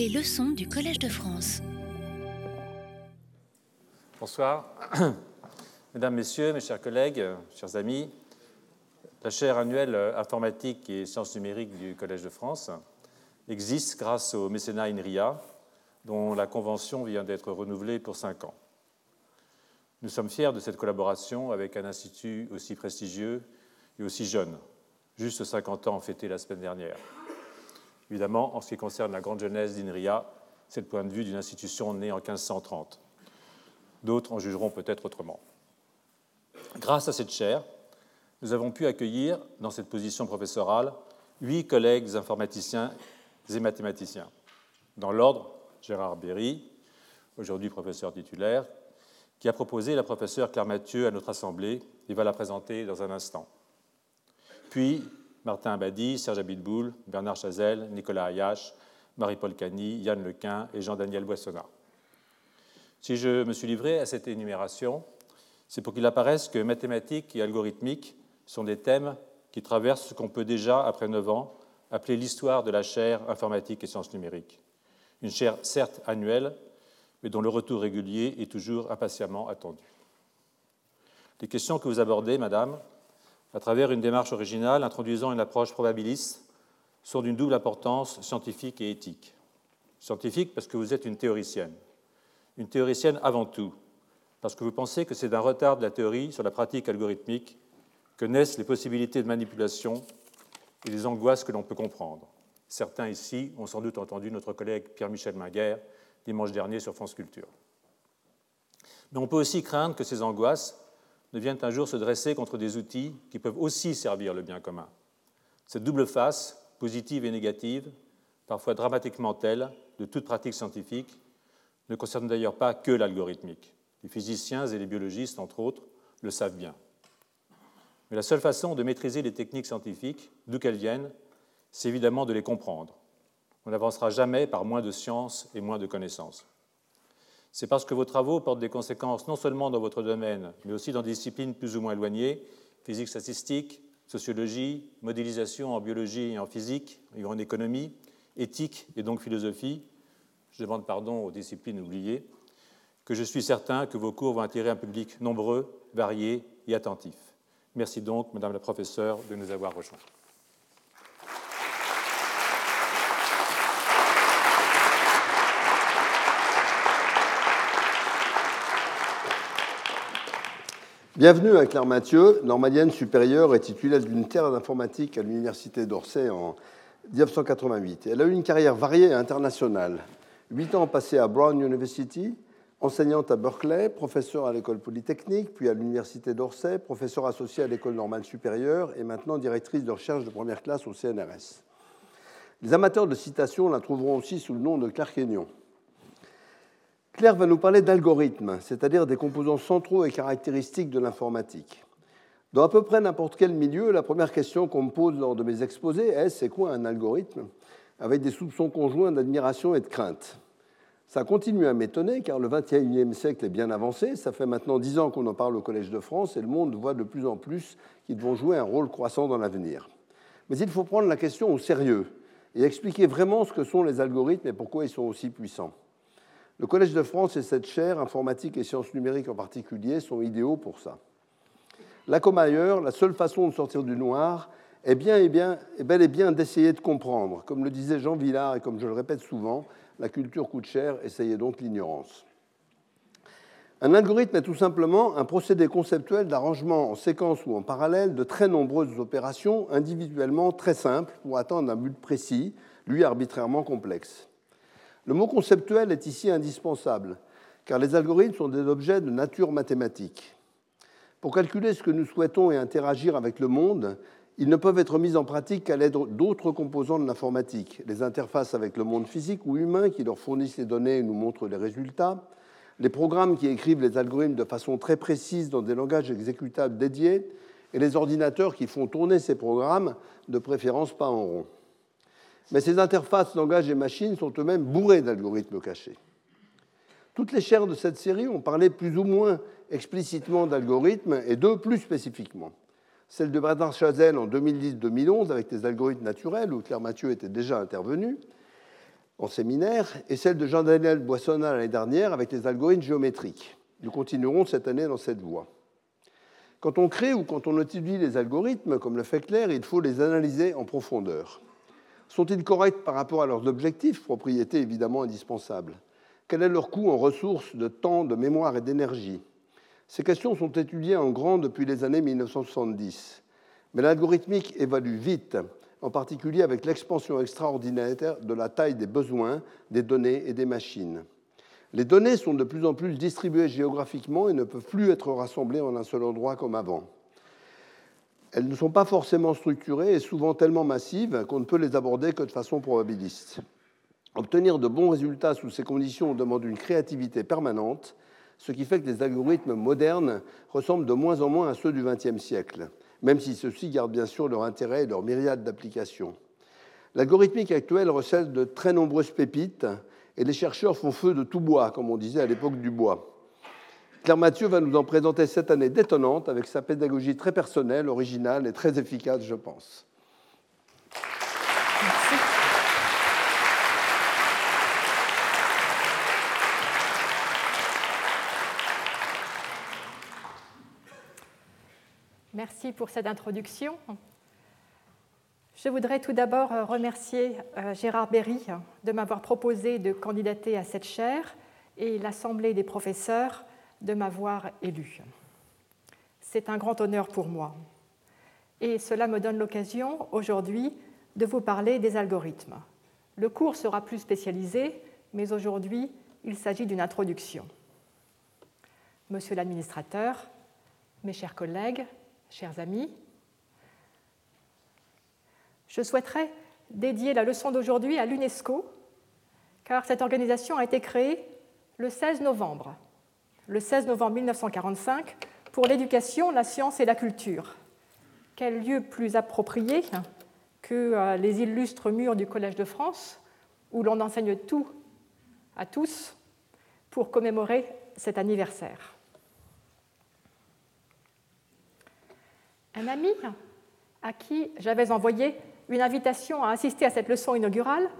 Les leçons du Collège de France. Bonsoir. Mesdames, Messieurs, mes chers collègues, chers amis, la chaire annuelle informatique et sciences numériques du Collège de France existe grâce au mécénat INRIA, dont la convention vient d'être renouvelée pour cinq ans. Nous sommes fiers de cette collaboration avec un institut aussi prestigieux et aussi jeune, juste 50 ans fêtés la semaine dernière. Évidemment, en ce qui concerne la grande jeunesse d'INRIA, c'est le point de vue d'une institution née en 1530. D'autres en jugeront peut-être autrement. Grâce à cette chaire, nous avons pu accueillir dans cette position professorale huit collègues informaticiens et mathématiciens. Dans l'ordre, Gérard Berry, aujourd'hui professeur titulaire, qui a proposé la professeure Claire Mathieu à notre Assemblée et va la présenter dans un instant. Puis Martin Abadi, Serge Abitboul, Bernard Chazelle, Nicolas Ayache, Marie-Paul Cany, Yann Lequin et Jean-Daniel Boissonnat. Si je me suis livré à cette énumération, c'est pour qu'il apparaisse que mathématiques et algorithmique sont des thèmes qui traversent ce qu'on peut déjà, après neuf ans, appeler l'histoire de la chaire informatique et sciences numériques. Une chaire certes annuelle, mais dont le retour régulier est toujours impatiemment attendu. Les questions que vous abordez, Madame, à travers une démarche originale introduisant une approche probabiliste, sont d'une double importance scientifique et éthique. Scientifique parce que vous êtes une théoricienne. Une théoricienne avant tout, parce que vous pensez que c'est d'un retard de la théorie sur la pratique algorithmique que naissent les possibilités de manipulation et les angoisses que l'on peut comprendre. Certains ici ont sans doute entendu notre collègue Pierre-Michel Minguer dimanche dernier sur France Culture. Mais on peut aussi craindre que ces angoisses ne viennent un jour se dresser contre des outils qui peuvent aussi servir le bien commun. Cette double face, positive et négative, parfois dramatiquement telle, de toute pratique scientifique, ne concerne d'ailleurs pas que l'algorithmique. Les physiciens et les biologistes, entre autres, le savent bien. Mais la seule façon de maîtriser les techniques scientifiques, d'où qu'elles viennent, c'est évidemment de les comprendre. On n'avancera jamais par moins de science et moins de connaissances. C'est parce que vos travaux portent des conséquences non seulement dans votre domaine, mais aussi dans des disciplines plus ou moins éloignées, physique statistique, sociologie, modélisation en biologie et en physique et en économie, éthique et donc philosophie, je demande pardon aux disciplines oubliées, que je suis certain que vos cours vont attirer un public nombreux, varié et attentif. Merci donc, Madame la professeure, de nous avoir rejoints. Bienvenue à Claire Mathieu, normalienne supérieure et titulaire d'une terre d'informatique à l'Université d'Orsay en 1988. Elle a eu une carrière variée et internationale. Huit ans passés à Brown University, enseignante à Berkeley, professeure à l'école polytechnique, puis à l'Université d'Orsay, professeure associée à l'école normale supérieure et maintenant directrice de recherche de première classe au CNRS. Les amateurs de citation la trouveront aussi sous le nom de Claire Kenyon. Claire va nous parler d'algorithmes, c'est-à-dire des composants centraux et caractéristiques de l'informatique. Dans à peu près n'importe quel milieu, la première question qu'on me pose lors de mes exposés est c'est quoi un algorithme? Avec des soupçons conjoints d'admiration et de crainte. Ça continue à m'étonner car le XXIe siècle est bien avancé. Ça fait maintenant dix ans qu'on en parle au Collège de France et le monde voit de plus en plus qu'ils vont jouer un rôle croissant dans l'avenir. Mais il faut prendre la question au sérieux et expliquer vraiment ce que sont les algorithmes et pourquoi ils sont aussi puissants. Le Collège de France et cette chaire, informatique et sciences numériques en particulier, sont idéaux pour ça. Là comme ailleurs, la seule façon de sortir du noir est, bien bel et bien d'essayer de comprendre. Comme le disait Jean Villard et comme je le répète souvent, la culture coûte cher, essayez donc l'ignorance. Un algorithme est tout simplement un procédé conceptuel d'arrangement en séquence ou en parallèle de très nombreuses opérations individuellement très simples pour atteindre un but précis, lui arbitrairement complexe. Le mot conceptuel est ici indispensable, car les algorithmes sont des objets de nature mathématique. Pour calculer ce que nous souhaitons et interagir avec le monde, ils ne peuvent être mis en pratique qu'à l'aide d'autres composants de l'informatique, les interfaces avec le monde physique ou humain qui leur fournissent les données et nous montrent les résultats, les programmes qui écrivent les algorithmes de façon très précise dans des langages exécutables dédiés, et les ordinateurs qui font tourner ces programmes, de préférence pas en rond. Mais ces interfaces langage et machine sont eux-mêmes bourrées d'algorithmes cachés. Toutes les chaires de cette série ont parlé plus ou moins explicitement d'algorithmes et deux plus spécifiquement. Celle de Bernard Chazelle en 2010-2011 avec des algorithmes naturels où Claire Mathieu était déjà intervenue. en séminaire et celle de Jean-Daniel Boissonnat l'année dernière avec les algorithmes géométriques. Nous continuerons cette année dans cette voie. Quand on crée ou quand on étudie les algorithmes, comme le fait Claire, il faut les analyser en profondeur. Sont-ils corrects par rapport à leurs objectifs, propriétés évidemment indispensables Quel est leur coût en ressources de temps, de mémoire et d'énergie? Ces questions sont étudiées en grand depuis les années 1970. Mais l'algorithmique évalue vite, en particulier avec l'expansion extraordinaire de la taille des besoins, des données et des machines. Les données sont de plus en plus distribuées géographiquement et ne peuvent plus être rassemblées en un seul endroit comme avant. Elles ne sont pas forcément structurées et souvent tellement massives qu'on ne peut les aborder que de façon probabiliste. Obtenir de bons résultats sous ces conditions demande une créativité permanente, ce qui fait que les algorithmes modernes ressemblent de moins en moins à ceux du XXe siècle, même si ceux-ci gardent bien sûr leur intérêt et leur myriade d'applications. L'algorithmique actuelle recèle de très nombreuses pépites et les chercheurs font feu de tout bois, comme on disait à l'époque du bois. Claire Mathieu va nous en présenter cette année détonnante avec sa pédagogie très personnelle, originale et très efficace, je pense. Merci. Pour cette introduction. Je voudrais tout d'abord remercier euh, Gérard Berry de m'avoir proposé de candidater à cette chaire et l'Assemblée des professeurs de m'avoir élu. C'est un grand honneur pour moi. Et cela me donne l'occasion aujourd'hui de vous parler des algorithmes. Le cours sera plus spécialisé, mais aujourd'hui, il s'agit d'une introduction. Monsieur l'administrateur, mes chers collègues, chers amis, je souhaiterais dédier la leçon d'aujourd'hui à l'UNESCO, car cette organisation a été créée le 16 novembre, le 16 novembre 1945, pour l'éducation, la science et la culture. Quel lieu plus approprié que euh, les illustres murs du Collège de France, où l'on enseigne tout à tous pour commémorer cet anniversaire. Un ami à qui j'avais envoyé une invitation à assister à cette leçon inaugurale,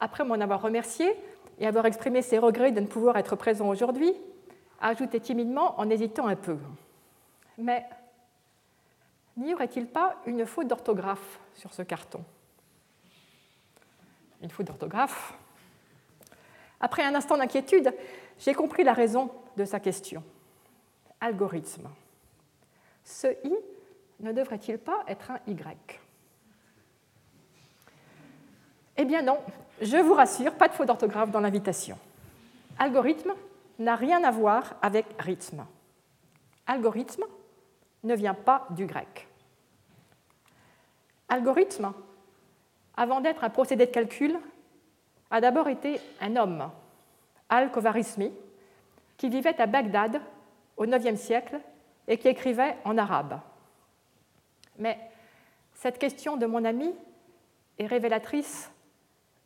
après m'en avoir remercié et avoir exprimé ses regrets de ne pouvoir être présent aujourd'hui, a ajouté timidement en hésitant un peu. Mais n'y aurait-il pas une faute d'orthographe sur ce carton? Une faute d'orthographe? Après un instant d'inquiétude, j'ai compris la raison de sa question. Algorithme. Ce i ne devrait-il pas être un y eh bien non, je vous rassure, pas de faute d'orthographe dans l'invitation. Algorithme n'a rien à voir avec rythme. Algorithme ne vient pas du grec. Algorithme, avant d'être un procédé de calcul, a d'abord été un homme, Al-Kovarismi, qui vivait à Bagdad au IXe siècle et qui écrivait en arabe. Mais cette question de mon ami est révélatrice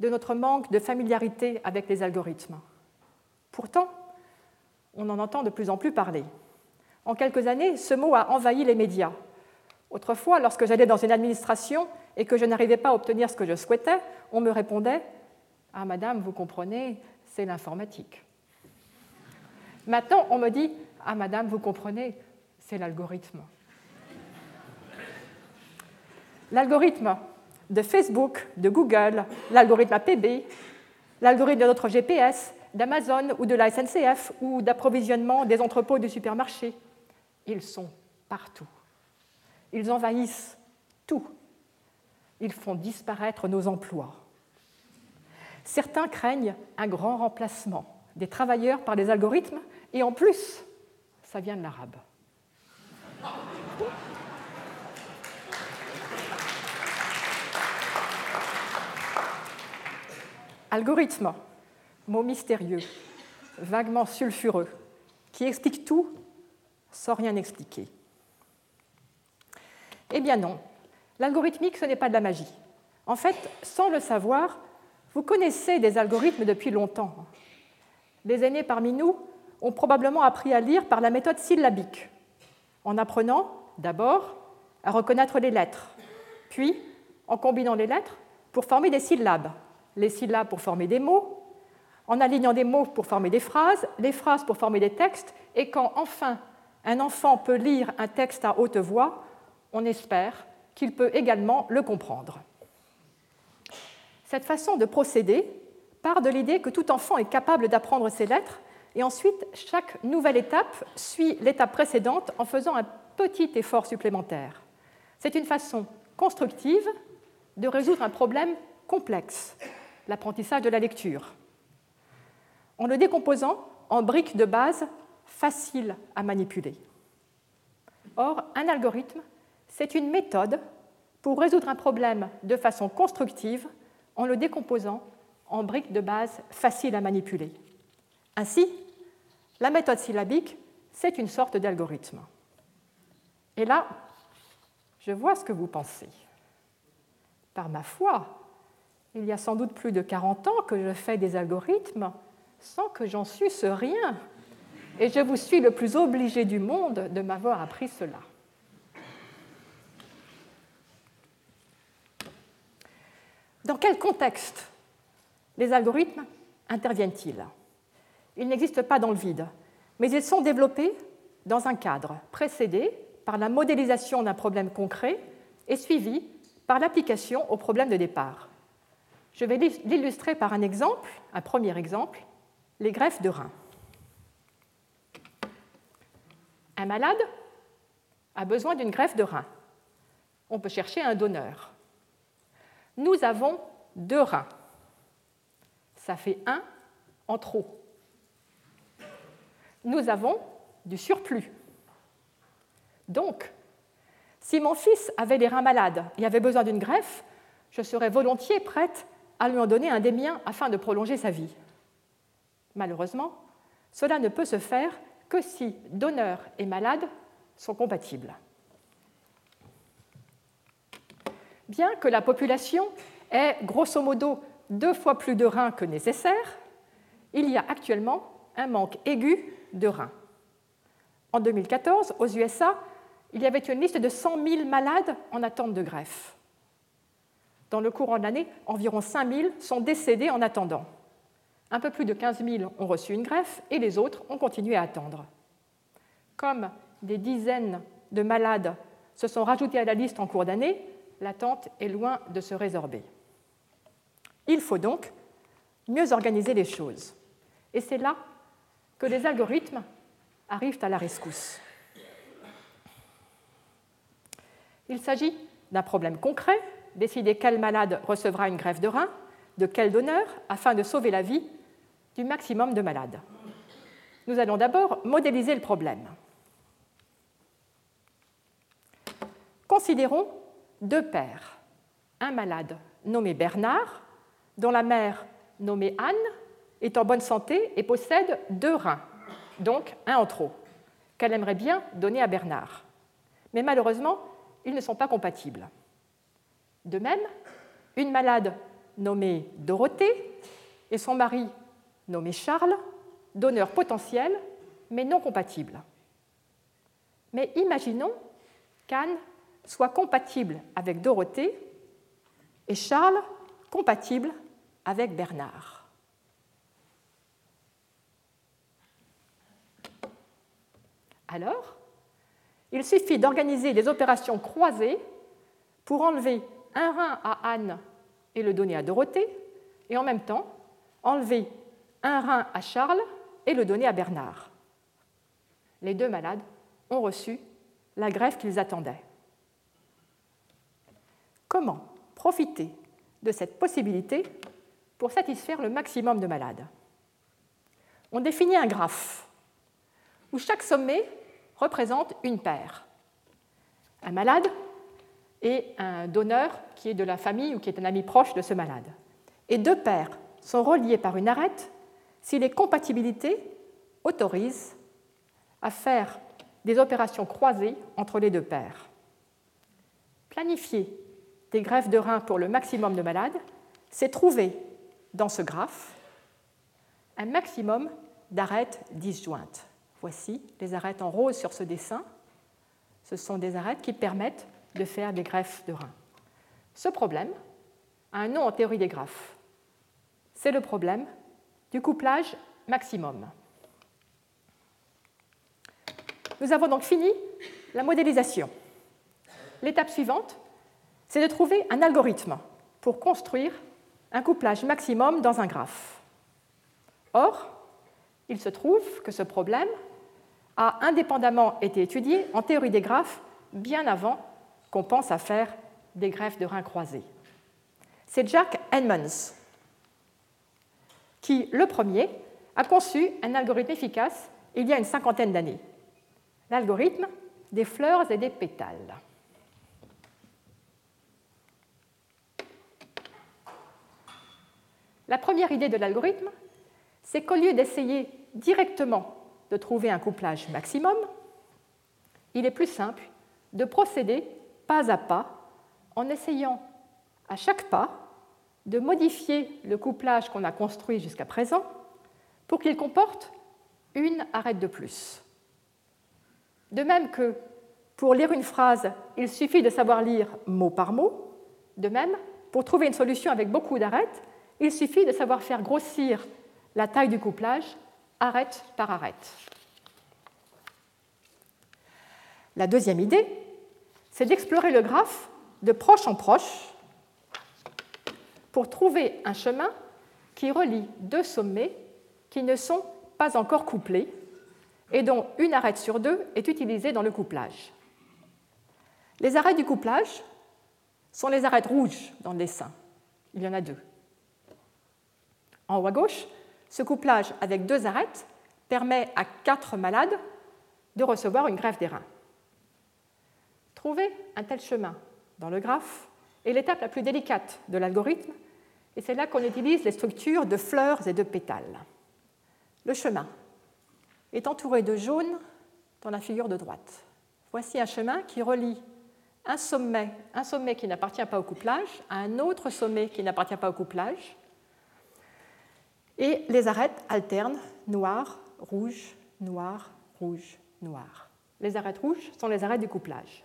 de notre manque de familiarité avec les algorithmes. Pourtant, on en entend de plus en plus parler. En quelques années, ce mot a envahi les médias. Autrefois, lorsque j'allais dans une administration et que je n'arrivais pas à obtenir ce que je souhaitais, on me répondait Ah, madame, vous comprenez, c'est l'informatique. Maintenant, on me dit Ah, madame, vous comprenez, c'est l'algorithme. L'algorithme, de Facebook, de Google, l'algorithme APB, l'algorithme de notre GPS, d'Amazon ou de la SNCF ou d'approvisionnement des entrepôts du supermarché. Ils sont partout. Ils envahissent tout. Ils font disparaître nos emplois. Certains craignent un grand remplacement des travailleurs par les algorithmes et en plus, ça vient de l'arabe. Algorithme, mot mystérieux, vaguement sulfureux, qui explique tout sans rien expliquer. Eh bien non, l'algorithmique, ce n'est pas de la magie. En fait, sans le savoir, vous connaissez des algorithmes depuis longtemps. Les aînés parmi nous ont probablement appris à lire par la méthode syllabique, en apprenant d'abord à reconnaître les lettres, puis en combinant les lettres pour former des syllabes, les syllabes pour former des mots, en alignant des mots pour former des phrases, les phrases pour former des textes, et quand enfin un enfant peut lire un texte à haute voix, on espère qu'il peut également le comprendre. Cette façon de procéder part de l'idée que tout enfant est capable d'apprendre ses lettres, et ensuite chaque nouvelle étape suit l'étape précédente en faisant un petit effort supplémentaire. C'est une façon constructive de résoudre un problème complexe, l'apprentissage de la lecture, en le décomposant en briques de base faciles à manipuler. Or, un algorithme, c'est une méthode pour résoudre un problème de façon constructive en le décomposant en briques de base faciles à manipuler. Ainsi, la méthode syllabique, c'est une sorte d'algorithme. Et là, je vois ce que vous pensez. Par ma foi, il y a sans doute plus de 40 ans que je fais des algorithmes sans que j'en susse rien. Et je vous suis le plus obligé du monde de m'avoir appris cela. Dans quel contexte les algorithmes interviennent-ils? Ils n'existent pas dans le vide, mais ils sont développés dans un cadre précédé par la modélisation d'un problème concret et suivi par l'application au problème de départ. Je vais l'illustrer par un exemple, un premier exemple, les greffes de rein. Un malade a besoin d'une greffe de rein. On peut chercher un donneur. Nous avons deux reins. Ça fait un en trop. Nous avons du surplus. Donc, si mon fils avait les reins malades et avait besoin d'une greffe, je serais volontiers prête à lui en donner un des miens afin de prolonger sa vie. Malheureusement, cela ne peut se faire que si donneur et malade sont compatibles. Bien que la population ait grosso modo deux fois plus de reins que nécessaire, il y a actuellement un manque aigu de reins. En 2014, aux USA, il y avait une liste de 100 000 malades en attente de greffe. Dans le courant de l'année, environ 5 000 sont décédés en attendant. Un peu plus de 15 000 ont reçu une greffe et les autres ont continué à attendre. Comme des dizaines de malades se sont rajoutés à la liste en cours d'année, l'attente est loin de se résorber. Il faut donc mieux organiser les choses. Et c'est là que les algorithmes arrivent à la rescousse. Il s'agit d'un problème concret, décider quel malade recevra une greffe de rein, de quel donneur, afin de sauver la vie du maximum de malades. Nous allons d'abord modéliser le problème. Considérons deux pères. Un malade nommé Bernard, dont la mère nommée Anne est en bonne santé et possède deux reins, donc un en trop, qu'elle aimerait bien donner à Bernard. Mais malheureusement, ils ne sont pas compatibles. De même, une malade nommée Dorothée et son mari nommé Charles, donneur potentiel, mais non compatible. Mais imaginons qu'Anne soit compatible avec Dorothée et Charles compatible avec Bernard. Alors, il suffit d'organiser des opérations croisées pour enlever un rein à Anne et le donner à Dorothée, et en même temps enlever un rein à Charles et le donner à Bernard. Les deux malades ont reçu la greffe qu'ils attendaient. Comment profiter de cette possibilité pour satisfaire le maximum de malades? On définit un graphe où chaque sommet représente une paire. Un malade et un donneur qui est de la famille ou qui est un ami proche de ce malade. Et deux paires sont reliées par une arête si les compatibilités autorisent à faire des opérations croisées entre les deux paires. Planifier des greffes de reins pour le maximum de malades, c'est trouver dans ce graphe un maximum d'arêtes disjointes. Voici les arêtes en rose sur ce dessin. Ce sont des arêtes qui permettent de faire des greffes de reins. Ce problème a un nom en théorie des graphes, c'est le problème du couplage maximum. Nous avons donc fini la modélisation. L'étape suivante, c'est de trouver un algorithme pour construire un couplage maximum dans un graphe. Or, il se trouve que ce problème a indépendamment été étudié en théorie des graphes bien avant qu'on pense à faire des greffes de reins croisés. C'est Jack Edmonds qui, le premier, a conçu un algorithme efficace il y a une cinquantaine d'années. L'algorithme des fleurs et des pétales. La première idée de l'algorithme, c'est qu'au lieu d'essayer directement de trouver un couplage maximum, il est plus simple de procéder pas à pas en essayant à chaque pas de modifier le couplage qu'on a construit jusqu'à présent pour qu'il comporte une arête de plus. De même que pour lire une phrase, il suffit de savoir lire mot par mot, de même, pour trouver une solution avec beaucoup d'arêtes, il suffit de savoir faire grossir la taille du couplage arête par arête. La deuxième idée, c'est d'explorer le graphe de proche en proche pour trouver un chemin qui relie deux sommets qui ne sont pas encore couplés et dont une arête sur deux est utilisée dans le couplage. Les arêtes du couplage sont les arêtes rouges dans le dessin. Il y en a deux. En haut à gauche, ce couplage avec deux arêtes permet à quatre malades de recevoir une greffe des reins. Trouver un tel chemin dans le graphe est l'étape la plus délicate de l'algorithme, et c'est là qu'on utilise les structures de fleurs et de pétales. Le chemin est entouré de jaune dans la figure de droite. Voici un chemin qui relie un sommet, un sommet qui n'appartient pas au couplage à un autre sommet qui n'appartient pas au couplage, et les arêtes alternent noir, rouge, noir, rouge, noir. Les arêtes rouges sont les arêtes du couplage.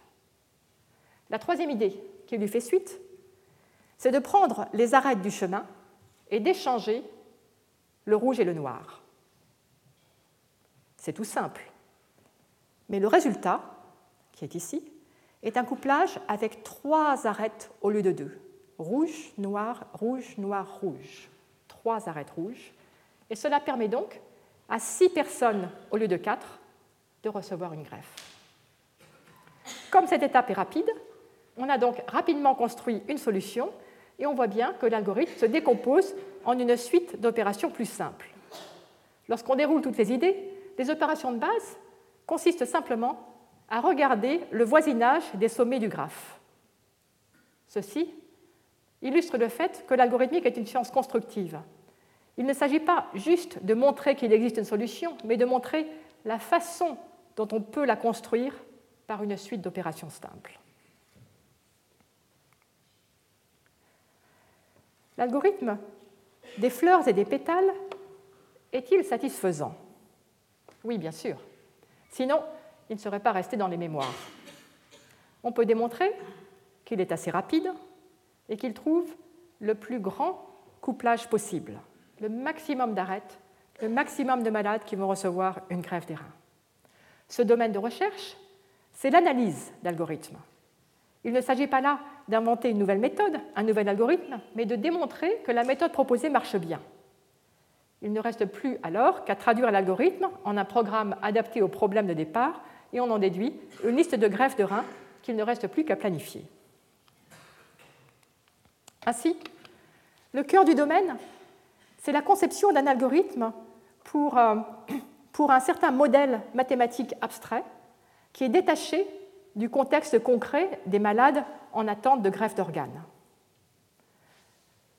La troisième idée qui lui fait suite, c'est de prendre les arêtes du chemin et d'échanger le rouge et le noir. C'est tout simple. Mais le résultat, qui est ici, est un couplage avec trois arêtes au lieu de deux. Rouge, noir, rouge, noir, rouge trois arêtes rouges. Et cela permet donc à six personnes au lieu de quatre de recevoir une greffe. Comme cette étape est rapide, on a donc rapidement construit une solution et on voit bien que l'algorithme se décompose en une suite d'opérations plus simples. Lorsqu'on déroule toutes les idées, les opérations de base consistent simplement à regarder le voisinage des sommets du graphe. Ceci illustre le fait que l'algorithmique est une science constructive. Il ne s'agit pas juste de montrer qu'il existe une solution, mais de montrer la façon dont on peut la construire par une suite d'opérations simples. L'algorithme des fleurs et des pétales est-il satisfaisant? Oui, bien sûr. Sinon, il ne serait pas resté dans les mémoires. On peut démontrer qu'il est assez rapide et qu'il trouve le plus grand couplage possible le maximum d'arêtes, le maximum de malades qui vont recevoir une greffe des reins. Ce domaine de recherche, c'est l'analyse d'algorithmes. Il ne s'agit pas là d'inventer une nouvelle méthode, un nouvel algorithme, mais de démontrer que la méthode proposée marche bien. Il ne reste plus alors qu'à traduire l'algorithme en un programme adapté au problème de départ et on en déduit une liste de greffes de reins qu'il ne reste plus qu'à planifier. Ainsi, le cœur du domaine, c'est la conception d'un algorithme pour, euh, pour un certain modèle mathématique abstrait qui est détaché du contexte concret des malades en attente de greffe d'organes.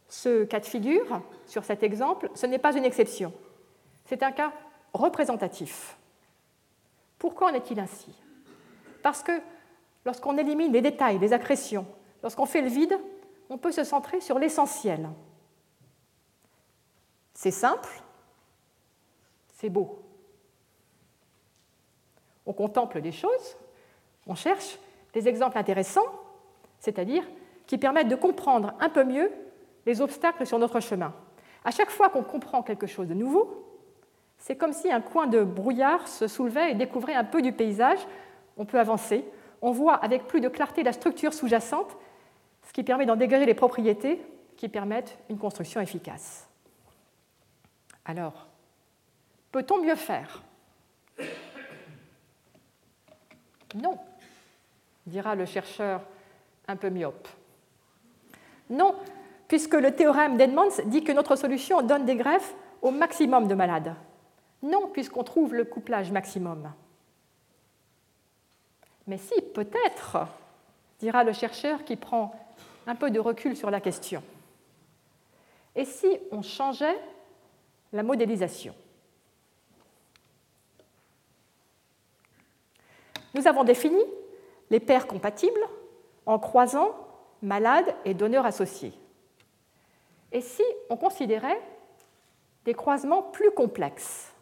Ce cas de figure, sur cet exemple, ce n'est pas une exception. C'est un cas représentatif. Pourquoi en est-il ainsi? Parce que lorsqu'on élimine les détails, les accrétions, lorsqu'on fait le vide, on peut se centrer sur l'essentiel, c'est simple, c'est beau. On contemple des choses, on cherche des exemples intéressants, c'est-à-dire qui permettent de comprendre un peu mieux les obstacles sur notre chemin. À chaque fois qu'on comprend quelque chose de nouveau, c'est comme si un coin de brouillard se soulevait et découvrait un peu du paysage. On peut avancer. On voit avec plus de clarté la structure sous-jacente, ce qui permet d'en dégager les propriétés qui permettent une construction efficace. Alors, peut-on mieux faire? Non, dira le chercheur un peu myope. Non, puisque le théorème d'Edmonds dit que notre solution donne des greffes au maximum de malades. Non, puisqu'on trouve le couplage maximum. Mais si, peut-être, dira le chercheur qui prend un peu de recul sur la question. Et si on changeait la modélisation? Nous avons défini les paires compatibles en croisant malades et donneurs associés. Et si on considérait des croisements plus complexes?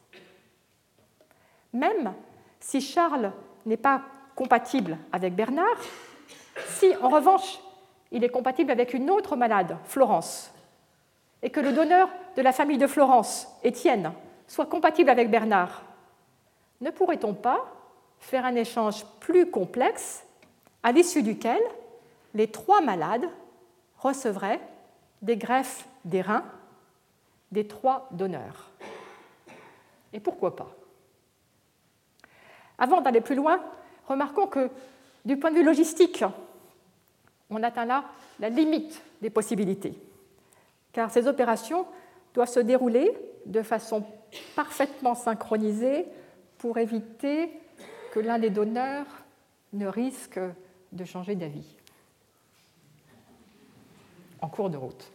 Même si Charles n'est pas compatible avec Bernard, si en revanche il est compatible avec une autre malade, Florence, et que le donneur de la famille de Florence, Étienne, soit compatible avec Bernard, ne pourrait-on pas faire un échange plus complexe à l'issue duquel les trois malades recevraient des greffes des reins des trois donneurs. Et pourquoi pas? Avant d'aller plus loin, remarquons que du point de vue logistique, on atteint là la limite des possibilités, car ces opérations doivent se dérouler de façon parfaitement synchronisée pour éviter que l'un des donneurs ne risque de changer d'avis en cours de route.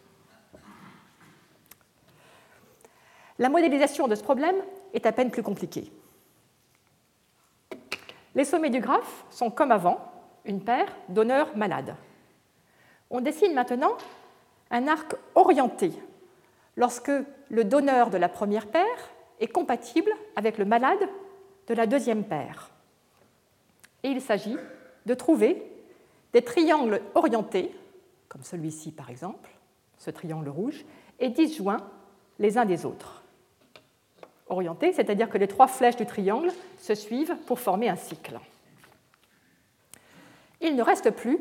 La modélisation de ce problème est à peine plus compliquée. Les sommets du graphe sont comme avant, une paire donneur-malade. On dessine maintenant un arc orienté lorsque le donneur de la première paire est compatible avec le malade de la deuxième paire. Et il s'agit de trouver des triangles orientés, comme celui-ci par exemple, ce triangle rouge, et disjoints les uns des autres. Orientés, c'est-à-dire que les trois flèches du triangle se suivent pour former un cycle. Il ne reste plus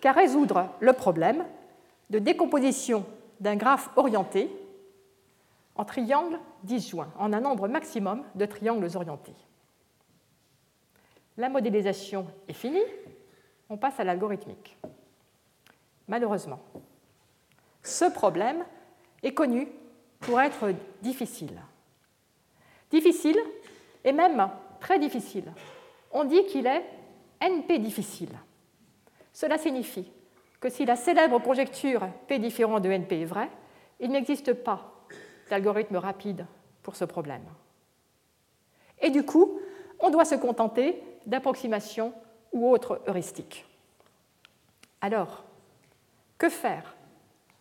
qu'à résoudre le problème de décomposition d'un graphe orienté en triangles disjoints, en un nombre maximum de triangles orientés. La modélisation est finie, on passe à l'algorithmique. Malheureusement, ce problème est connu pour être difficile. Difficile et même très difficile. On dit qu'il est NP difficile. Cela signifie que si la célèbre conjecture P différent de NP est vraie, il n'existe pas d'algorithme rapide pour ce problème. Et du coup, on doit se contenter d'approximation ou autres heuristiques. Alors, que faire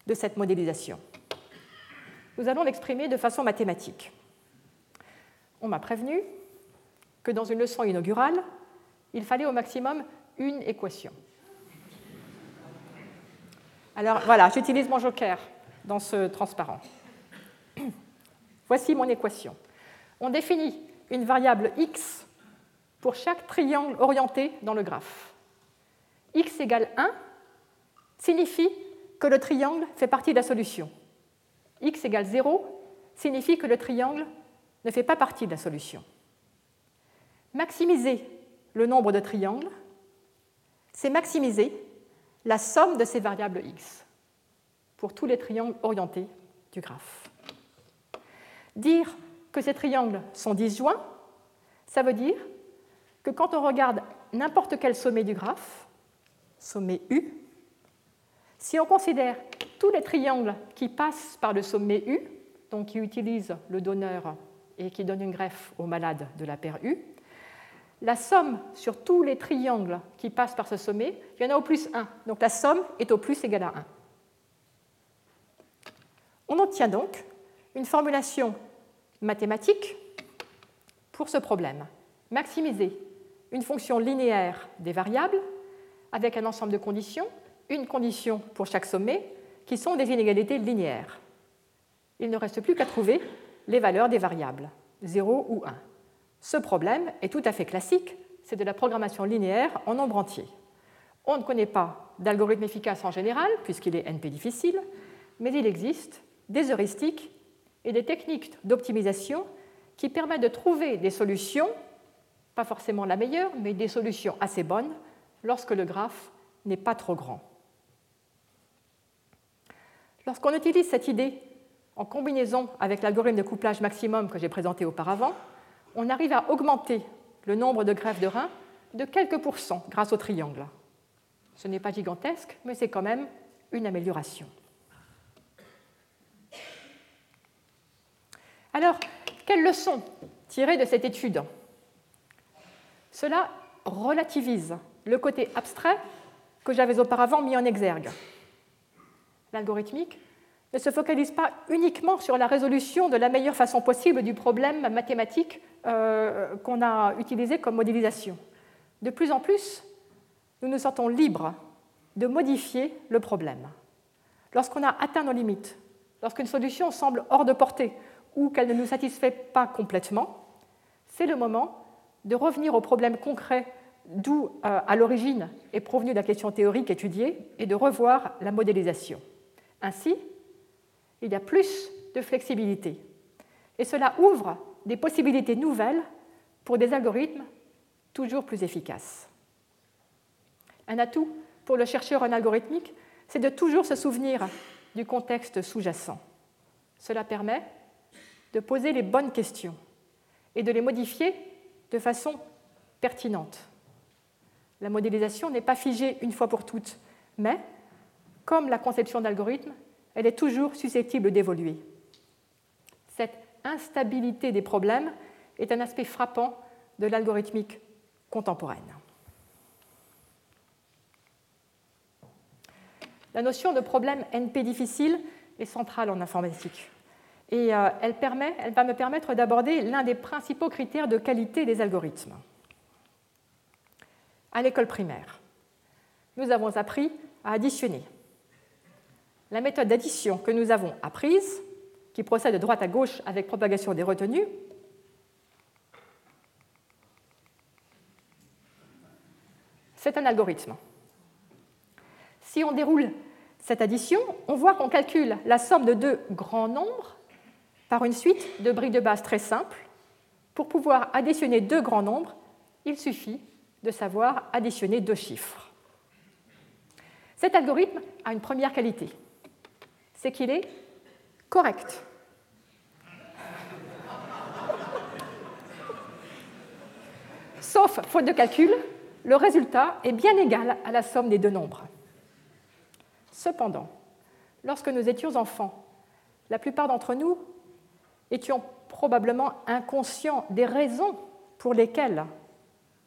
de cette modélisation? Nous allons l'exprimer de façon mathématique. On m'a prévenu que dans une leçon inaugurale, il fallait au maximum une équation. Alors voilà, j'utilise mon joker dans ce transparent. Voici mon équation. On définit une variable x pour chaque triangle orienté dans le graphe. x égale 1 signifie que le triangle fait partie de la solution. x égale 0 signifie que le triangle ne fait pas partie de la solution. Maximiser le nombre de triangles, c'est maximiser la somme de ces variables x pour tous les triangles orientés du graphe. Dire que ces triangles sont disjoints, ça veut dire que quand on regarde n'importe quel sommet du graphe, sommet U, si on considère tous les triangles qui passent par le sommet U, donc qui utilisent le donneur et qui donnent une greffe au malade de la paire U, la somme sur tous les triangles qui passent par ce sommet, il y en a au plus 1. Donc la somme est au plus égale à 1. On obtient donc une formulation mathématique pour ce problème. Maximiser une fonction linéaire des variables avec un ensemble de conditions, une condition pour chaque sommet, qui sont des inégalités linéaires. Il ne reste plus qu'à trouver les valeurs des variables, 0 ou 1. Ce problème est tout à fait classique, c'est de la programmation linéaire en nombre entier. On ne connaît pas d'algorithme efficace en général, puisqu'il est NP difficile, mais il existe des heuristiques et des techniques d'optimisation qui permettent de trouver des solutions, pas forcément la meilleure, mais des solutions assez bonnes lorsque le graphe n'est pas trop grand. Lorsqu'on utilise cette idée en combinaison avec l'algorithme de couplage maximum que j'ai présenté auparavant, on arrive à augmenter le nombre de greffes de reins de quelques pourcents grâce au triangle. Ce n'est pas gigantesque, mais c'est quand même une amélioration. Alors, quelles leçons tirer de cette étude? Cela relativise le côté abstrait que j'avais auparavant mis en exergue. L'algorithmique ne se focalise pas uniquement sur la résolution de la meilleure façon possible du problème mathématique euh, qu'on a utilisé comme modélisation. De plus en plus, nous nous sentons libres de modifier le problème. Lorsqu'on a atteint nos limites, lorsqu'une solution semble hors de portée ou qu'elle ne nous satisfait pas complètement, c'est le moment de revenir au problème concret d'où euh, à l'origine est provenue la question théorique étudiée et de revoir la modélisation. Ainsi, il y a plus de flexibilité. Et cela ouvre des possibilités nouvelles pour des algorithmes toujours plus efficaces. Un atout pour le chercheur en algorithmique, c'est de toujours se souvenir du contexte sous-jacent. Cela permet de poser les bonnes questions et de les modifier de façon pertinente. La modélisation n'est pas figée une fois pour toutes, mais, comme la conception d'algorithmes, elle est toujours susceptible d'évoluer. Cette instabilité des problèmes est un aspect frappant de l'algorithmique contemporaine. La notion de problème NP difficile est centrale en informatique. Et euh, elle, elle va me permettre d'aborder l'un des principaux critères de qualité des algorithmes. À l'école primaire, nous avons appris à additionner. La méthode d'addition que nous avons apprise, qui procède de droite à gauche avec propagation des retenues, c'est un algorithme. Si on déroule cette addition, on voit qu'on calcule la somme de deux grands nombres par une suite de briques de base très simple. Pour pouvoir additionner deux grands nombres, il suffit de savoir additionner deux chiffres. Cet algorithme a une première qualité c'est qu'il est correct. Sauf faute de calcul, le résultat est bien égal à la somme des deux nombres. Cependant, lorsque nous étions enfants, la plupart d'entre nous étions probablement inconscients des raisons pour lesquelles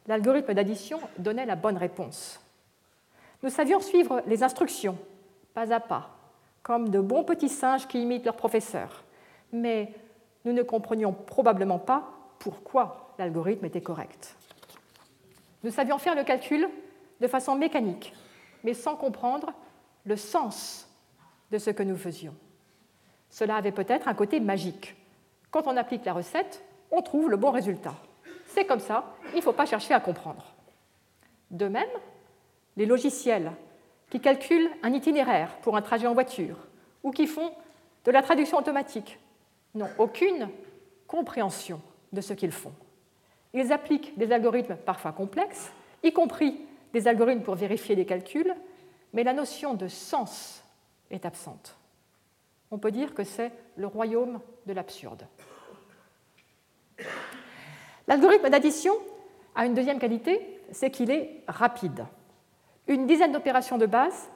l'algorithme d'addition donnait la bonne réponse. Nous savions suivre les instructions, pas à pas, comme de bons petits singes qui imitent leur professeur. Mais nous ne comprenions probablement pas pourquoi l'algorithme était correct. Nous savions faire le calcul de façon mécanique, mais sans comprendre le sens de ce que nous faisions. Cela avait peut-être un côté magique. Quand on applique la recette, on trouve le bon résultat. C'est comme ça, il ne faut pas chercher à comprendre. De même, les logiciels qui calculent un itinéraire pour un trajet en voiture ou qui font de la traduction automatique n'ont aucune compréhension de ce qu'ils font. Ils appliquent des algorithmes parfois complexes, y compris des algorithmes pour vérifier les calculs, mais la notion de sens est absente. On peut dire que c'est le royaume de l'absurde. L'algorithme d'addition a une deuxième qualité, c'est qu'il est rapide une dizaine d'opérations de base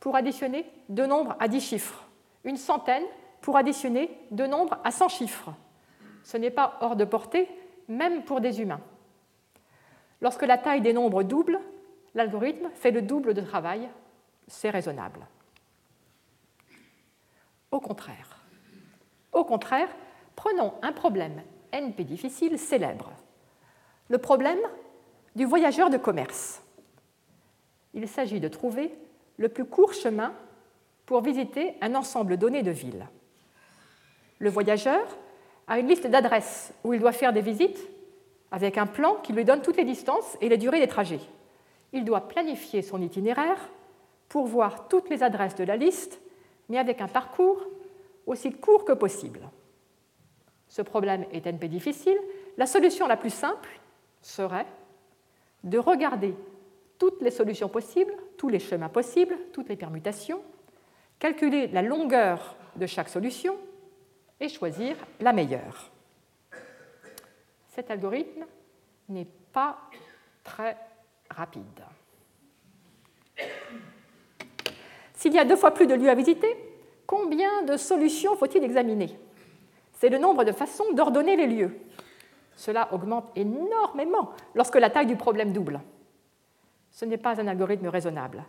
pour additionner deux nombres à dix chiffres, une centaine pour additionner deux nombres à 100 chiffres. Ce n'est pas hors de portée, même pour des humains. Lorsque la taille des nombres double, l'algorithme fait le double de travail. C'est raisonnable. Au contraire, prenons un problème NP difficile célèbre, le problème du voyageur de commerce il s'agit de trouver le plus court chemin pour visiter un ensemble donné de villes. Le voyageur a une liste d'adresses où il doit faire des visites avec un plan qui lui donne toutes les distances et les durées des trajets. Il doit planifier son itinéraire pour voir toutes les adresses de la liste, mais avec un parcours aussi court que possible. Ce problème est NP difficile. La solution la plus simple serait de regarder toutes les solutions possibles, tous les chemins possibles, toutes les permutations, calculer la longueur de chaque solution et choisir la meilleure. Cet algorithme n'est pas très rapide. S'il y a deux fois plus de lieux à visiter, combien de solutions faut-il examiner C'est le nombre de façons d'ordonner les lieux. Cela augmente énormément lorsque la taille du problème double. Ce n'est pas un algorithme raisonnable.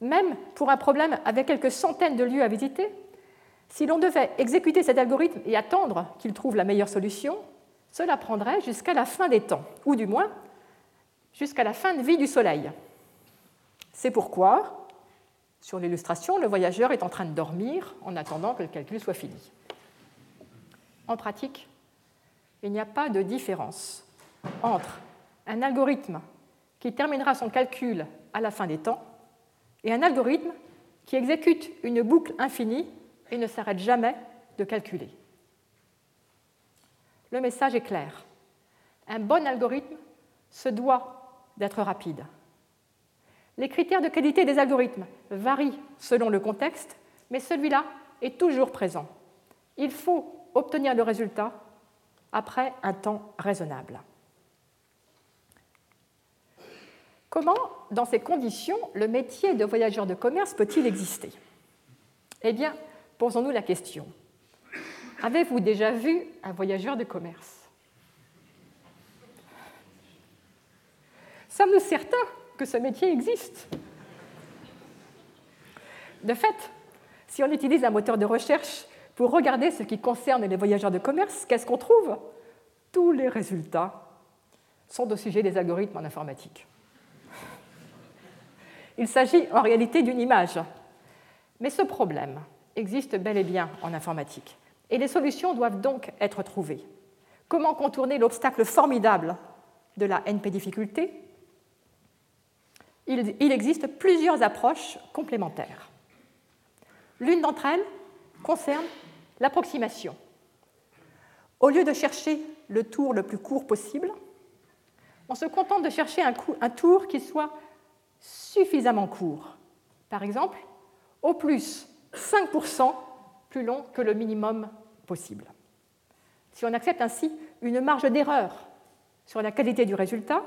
Même pour un problème avec quelques centaines de lieux à visiter, si l'on devait exécuter cet algorithme et attendre qu'il trouve la meilleure solution, cela prendrait jusqu'à la fin des temps, ou du moins jusqu'à la fin de vie du Soleil. C'est pourquoi, sur l'illustration, le voyageur est en train de dormir en attendant que le calcul soit fini. En pratique, il n'y a pas de différence entre un algorithme qui terminera son calcul à la fin des temps et un algorithme qui exécute une boucle infinie et ne s'arrête jamais de calculer. Le message est clair. Un bon algorithme se doit d'être rapide. Les critères de qualité des algorithmes varient selon le contexte, mais celui-là est toujours présent. Il faut obtenir le résultat après un temps raisonnable. Comment, dans ces conditions, le métier de voyageur de commerce peut-il exister? Eh bien, posons-nous la question. Avez-vous déjà vu un voyageur de commerce? Sommes-nous certains que ce métier existe De fait, si on utilise un moteur de recherche pour regarder ce qui concerne les voyageurs de commerce, qu'est-ce qu'on trouve? Tous les résultats sont au sujet des algorithmes en informatique. Il s'agit en réalité d'une image. Mais ce problème existe bel et bien en informatique. Et les solutions doivent donc être trouvées. Comment contourner l'obstacle formidable de la NP difficulté il, existe plusieurs approches complémentaires. L'une d'entre elles concerne l'approximation. Au lieu de chercher le tour le plus court possible, on se contente de chercher un, tour qui soit suffisamment court. Par exemple, au plus 5% plus long que le minimum possible. Si on accepte ainsi une marge d'erreur sur la qualité du résultat,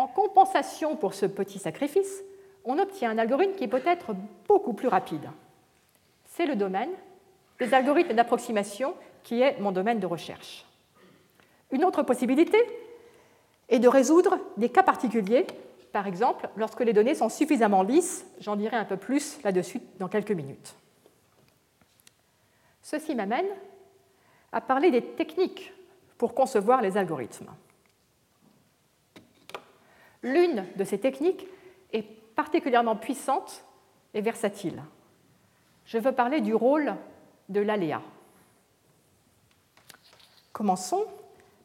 en compensation pour ce petit sacrifice, on obtient un algorithme qui peut être beaucoup plus rapide. C'est le domaine des algorithmes d'approximation qui est mon domaine de recherche. Une autre possibilité est de résoudre des cas particuliers, par exemple lorsque les données sont suffisamment lisses, j'en dirai un peu plus là-dessus dans quelques minutes. Ceci m'amène à parler des techniques pour concevoir les algorithmes. L'une de ces techniques est particulièrement puissante et versatile. Je veux parler du rôle de l'aléa. Commençons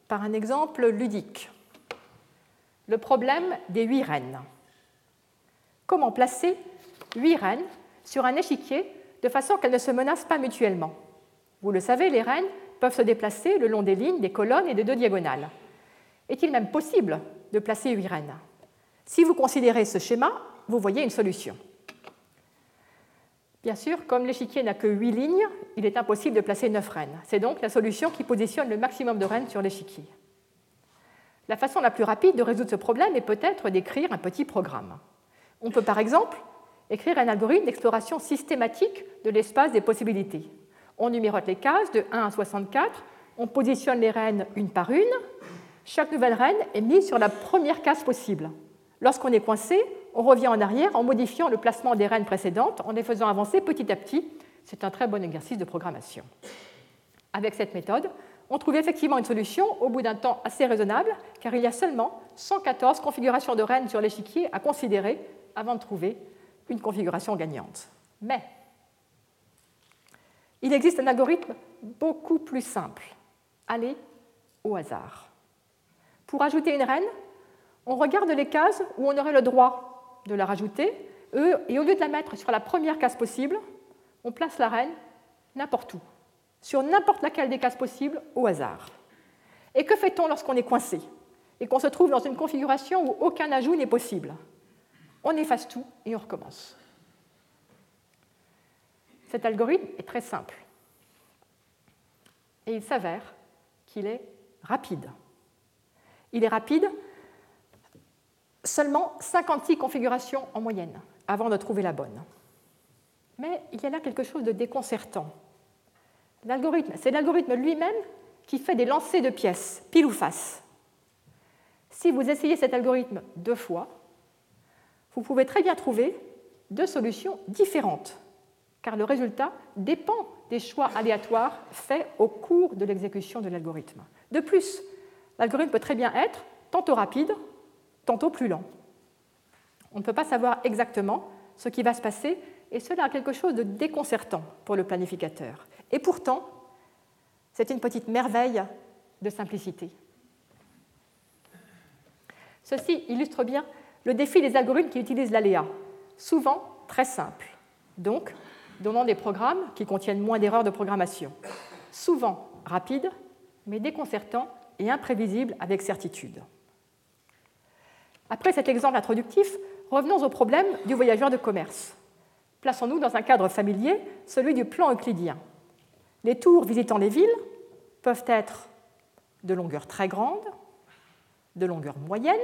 par un exemple ludique. Le problème des huit rennes. Comment placer huit rennes sur un échiquier de façon qu'elles ne se menacent pas mutuellement? Vous le savez, les rennes peuvent se déplacer le long des lignes, des colonnes et des deux diagonales. Est-il même possible de placer huit rennes Si vous considérez ce schéma, vous voyez une solution. Bien sûr, comme l'échiquier n'a que 8 lignes, il est impossible de placer 9 rennes. C'est donc la solution qui positionne le maximum de rennes sur l'échiquier. La façon la plus rapide de résoudre ce problème est peut-être d'écrire un petit programme. On peut par exemple écrire un algorithme d'exploration systématique de l'espace des possibilités. On numérote les cases de 1 à 64, on positionne les rennes une par une. Chaque nouvelle reine est mise sur la première case possible. Lorsqu'on est coincé, on revient en arrière en modifiant le placement des rennes précédentes, en les faisant avancer petit à petit. C'est un très bon exercice de programmation. Avec cette méthode, on trouve effectivement une solution au bout d'un temps assez raisonnable, car il y a seulement 114 configurations de rennes sur l'échiquier à considérer avant de trouver une configuration gagnante. Mais il existe un algorithme beaucoup plus simple. Aller au hasard. Pour ajouter une reine, on regarde les cases où on aurait le droit de la rajouter, et au lieu de la mettre sur la première case possible, on place la reine n'importe où, sur n'importe laquelle des cases possibles, au hasard. Et que fait-on lorsqu'on est coincé et qu'on se trouve dans une configuration où aucun ajout n'est possible? On efface tout et on recommence. Cet algorithme est très simple. Et il s'avère qu'il est rapide. Il est rapide, seulement 56 configurations en moyenne avant de trouver la bonne. Mais il y a là quelque chose de déconcertant. L'algorithme, c'est l'algorithme lui-même qui fait des lancers de pièces, pile ou face. Si vous essayez cet algorithme deux fois, vous pouvez très bien trouver deux solutions différentes, car le résultat dépend des choix aléatoires faits au cours de l'exécution de l'algorithme. De plus, l'algorithme peut très bien être tantôt rapide, tantôt plus lent. On ne peut pas savoir exactement ce qui va se passer et cela a quelque chose de déconcertant pour le planificateur. Et pourtant, c'est une petite merveille de simplicité. Ceci illustre bien le défi des algorithmes qui utilisent l'aléa, souvent très simples, donc donnant des programmes qui contiennent moins d'erreurs de programmation, souvent rapides, mais déconcertants et imprévisibles avec certitude. Après cet exemple introductif, revenons au problème du voyageur de commerce. Plaçons-nous dans un cadre familier, celui du plan euclidien. Les tours visitant les villes peuvent être de longueur très grande, de longueur moyenne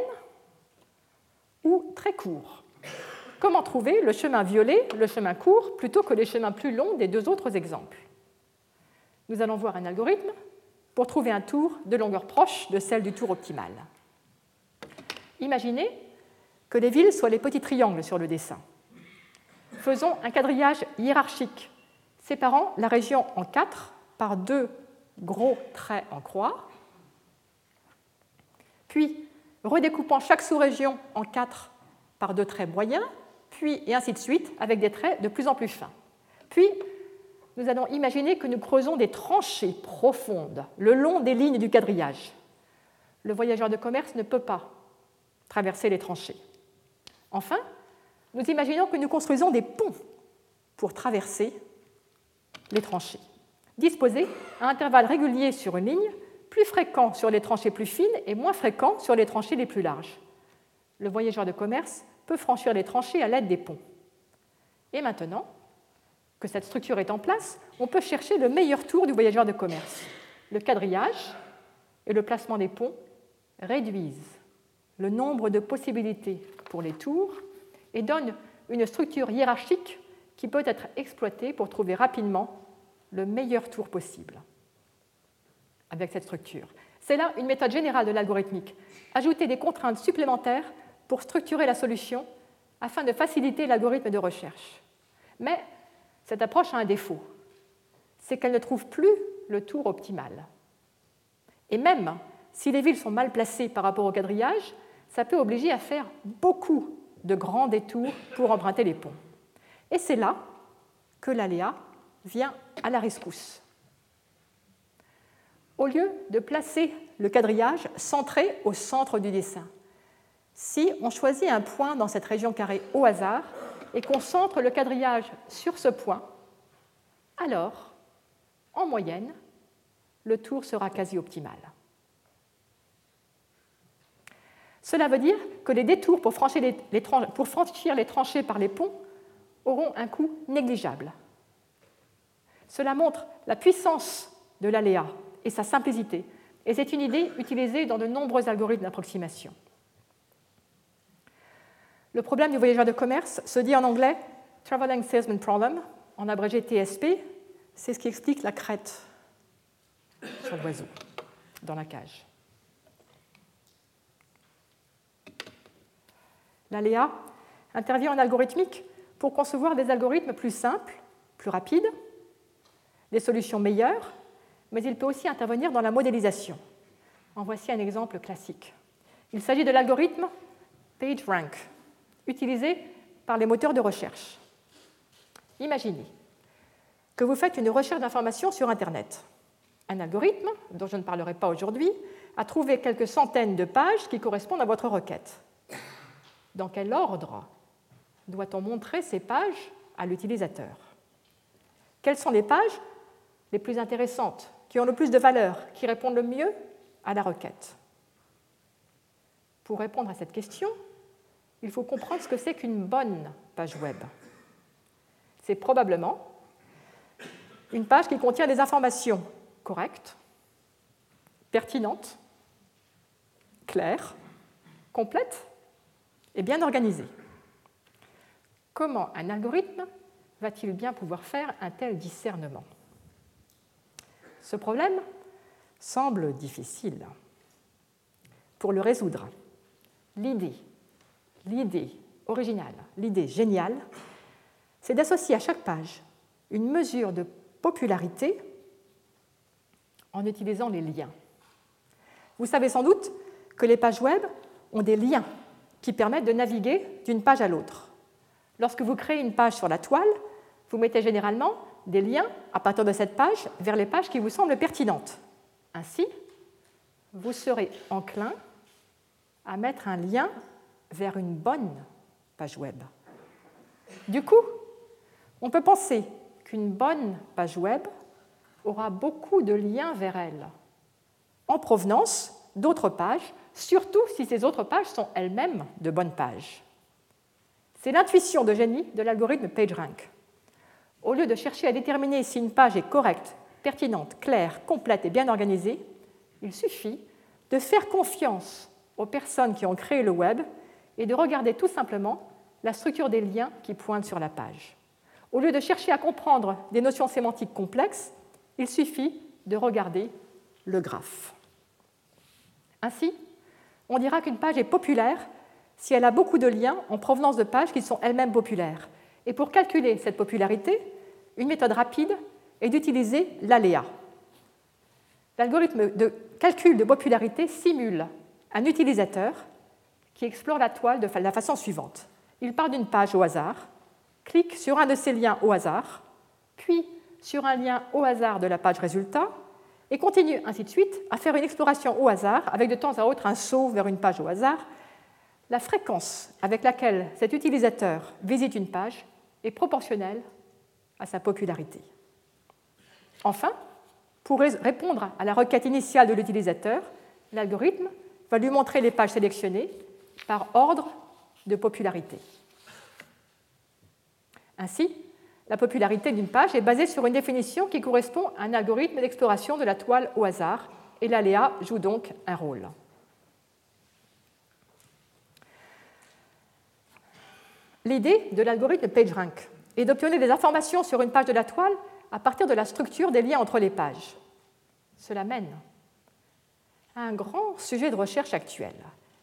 ou très court. Comment trouver le chemin violet, le chemin court, plutôt que les chemins plus longs des deux autres exemples? Nous allons voir un algorithme pour trouver un tour de longueur proche de celle du tour optimal. Imaginez que les villes soient les petits triangles sur le dessin. Faisons un quadrillage hiérarchique, séparant la région en quatre par deux gros traits en croix, puis redécoupant chaque sous-région en quatre par deux traits moyens, puis et ainsi de suite avec des traits de plus en plus fins. Puis, nous allons imaginer que nous creusons des tranchées profondes le long des lignes du quadrillage. Le voyageur de commerce ne peut pas traverser les tranchées. Enfin, nous imaginons que nous construisons des ponts pour traverser les tranchées, disposés à intervalles réguliers sur une ligne, plus fréquents sur les tranchées plus fines et moins fréquents sur les tranchées les plus larges. Le voyageur de commerce peut franchir les tranchées à l'aide des ponts. Et maintenant que cette structure est en place, on peut chercher le meilleur tour du voyageur de commerce. Le quadrillage et le placement des ponts réduisent le nombre de possibilités pour les tours et donnent une structure hiérarchique qui peut être exploitée pour trouver rapidement le meilleur tour possible avec cette structure. C'est là une méthode générale de l'algorithmique. Ajouter des contraintes supplémentaires pour structurer la solution afin de faciliter l'algorithme de recherche. Mais cette approche a un défaut, c'est qu'elle ne trouve plus le tour optimal. Et même si les villes sont mal placées par rapport au quadrillage, ça peut obliger à faire beaucoup de grands détours pour emprunter les ponts. Et c'est là que l'aléa vient à la rescousse. Au lieu de placer le quadrillage centré au centre du dessin, si on choisit un point dans cette région carrée au hasard et qu'on centre le quadrillage sur ce point, alors, en moyenne, le tour sera quasi optimal. Cela veut dire que les détours pour franchir les, tranchées par les ponts auront un coût négligeable. Cela montre la puissance de l'aléa et sa simplicité, et c'est une idée utilisée dans de nombreux algorithmes d'approximation. Le problème du voyageur de commerce se dit en anglais Traveling Salesman Problem, en abrégé TSP, c'est ce qui explique la crête sur l'oiseau, dans la cage. L'aléa intervient en algorithmique pour concevoir des algorithmes plus simples, plus rapides, des solutions meilleures, mais il peut aussi intervenir dans la modélisation. En voici un exemple classique. Il s'agit de l'algorithme PageRank, utilisé par les moteurs de recherche. Imaginez que que vous faites une recherche d'informations sur Internet. Un algorithme, dont je ne parlerai pas aujourd'hui, a trouvé quelques centaines de pages qui correspondent à votre requête. Dans quel ordre doit-on montrer ces pages à l'utilisateur? Quelles sont les pages les plus intéressantes, qui ont le plus de valeur, qui répondent le mieux à la requête? Pour répondre à cette question, il faut comprendre ce que c'est qu'une bonne page web. C'est probablement une page qui contient des informations correctes, pertinentes, claires, complètes et bien organisées. Comment un algorithme va-t-il bien pouvoir faire un tel discernement? Ce problème semble difficile. Pour le résoudre, l'idée, l'idée originale, l'idée géniale, c'est d'associer à chaque page une mesure de popularité en utilisant les liens. Vous savez sans doute que les pages web ont des liens qui permettent de naviguer d'une page à l'autre. Lorsque vous créez une page sur la toile, vous mettez généralement des liens à partir de cette page vers les pages qui vous semblent pertinentes. Ainsi, vous serez enclin à mettre un lien vers une bonne page web. Du coup, on peut penser qu'une bonne page web aura beaucoup de liens vers elle, en provenance d'autres pages, surtout si ces autres pages sont elles-mêmes de bonnes pages. C'est l'intuition de génie de l'algorithme PageRank. Au lieu de chercher à déterminer si une page est correcte, pertinente, claire, complète et bien organisée, il suffit de faire confiance aux personnes qui ont créé le web et de regarder tout simplement la structure des liens qui pointent sur la page. Au lieu de chercher à comprendre des notions sémantiques complexes, il suffit de regarder le graphe. Ainsi, on dira qu'une page est populaire si elle a beaucoup de liens en provenance de pages qui sont elles-mêmes populaires. Et pour calculer cette popularité, une méthode rapide est d'utiliser l'aléa. L'algorithme de calcul de popularité simule un utilisateur qui explore la toile de la façon suivante. Il part d'une page au hasard, clique sur un de ces liens au hasard, puis sur un lien au hasard de la page résultat, et continue ainsi de suite à faire une exploration au hasard, avec de temps à autre un saut vers une page au hasard, la fréquence avec laquelle cet utilisateur visite une page est proportionnelle à sa popularité. Enfin, pour répondre à la requête initiale de l'utilisateur, l'algorithme va lui montrer les pages sélectionnées par ordre de popularité. Ainsi, la popularité d'une page est basée sur une définition qui correspond à un algorithme d'exploration de la toile au hasard, et l'aléa joue donc un rôle. L'idée de l'algorithme PageRank est d'obtenir des informations sur une page de la toile à partir de la structure des liens entre les pages. Cela mène à un grand sujet de recherche actuel,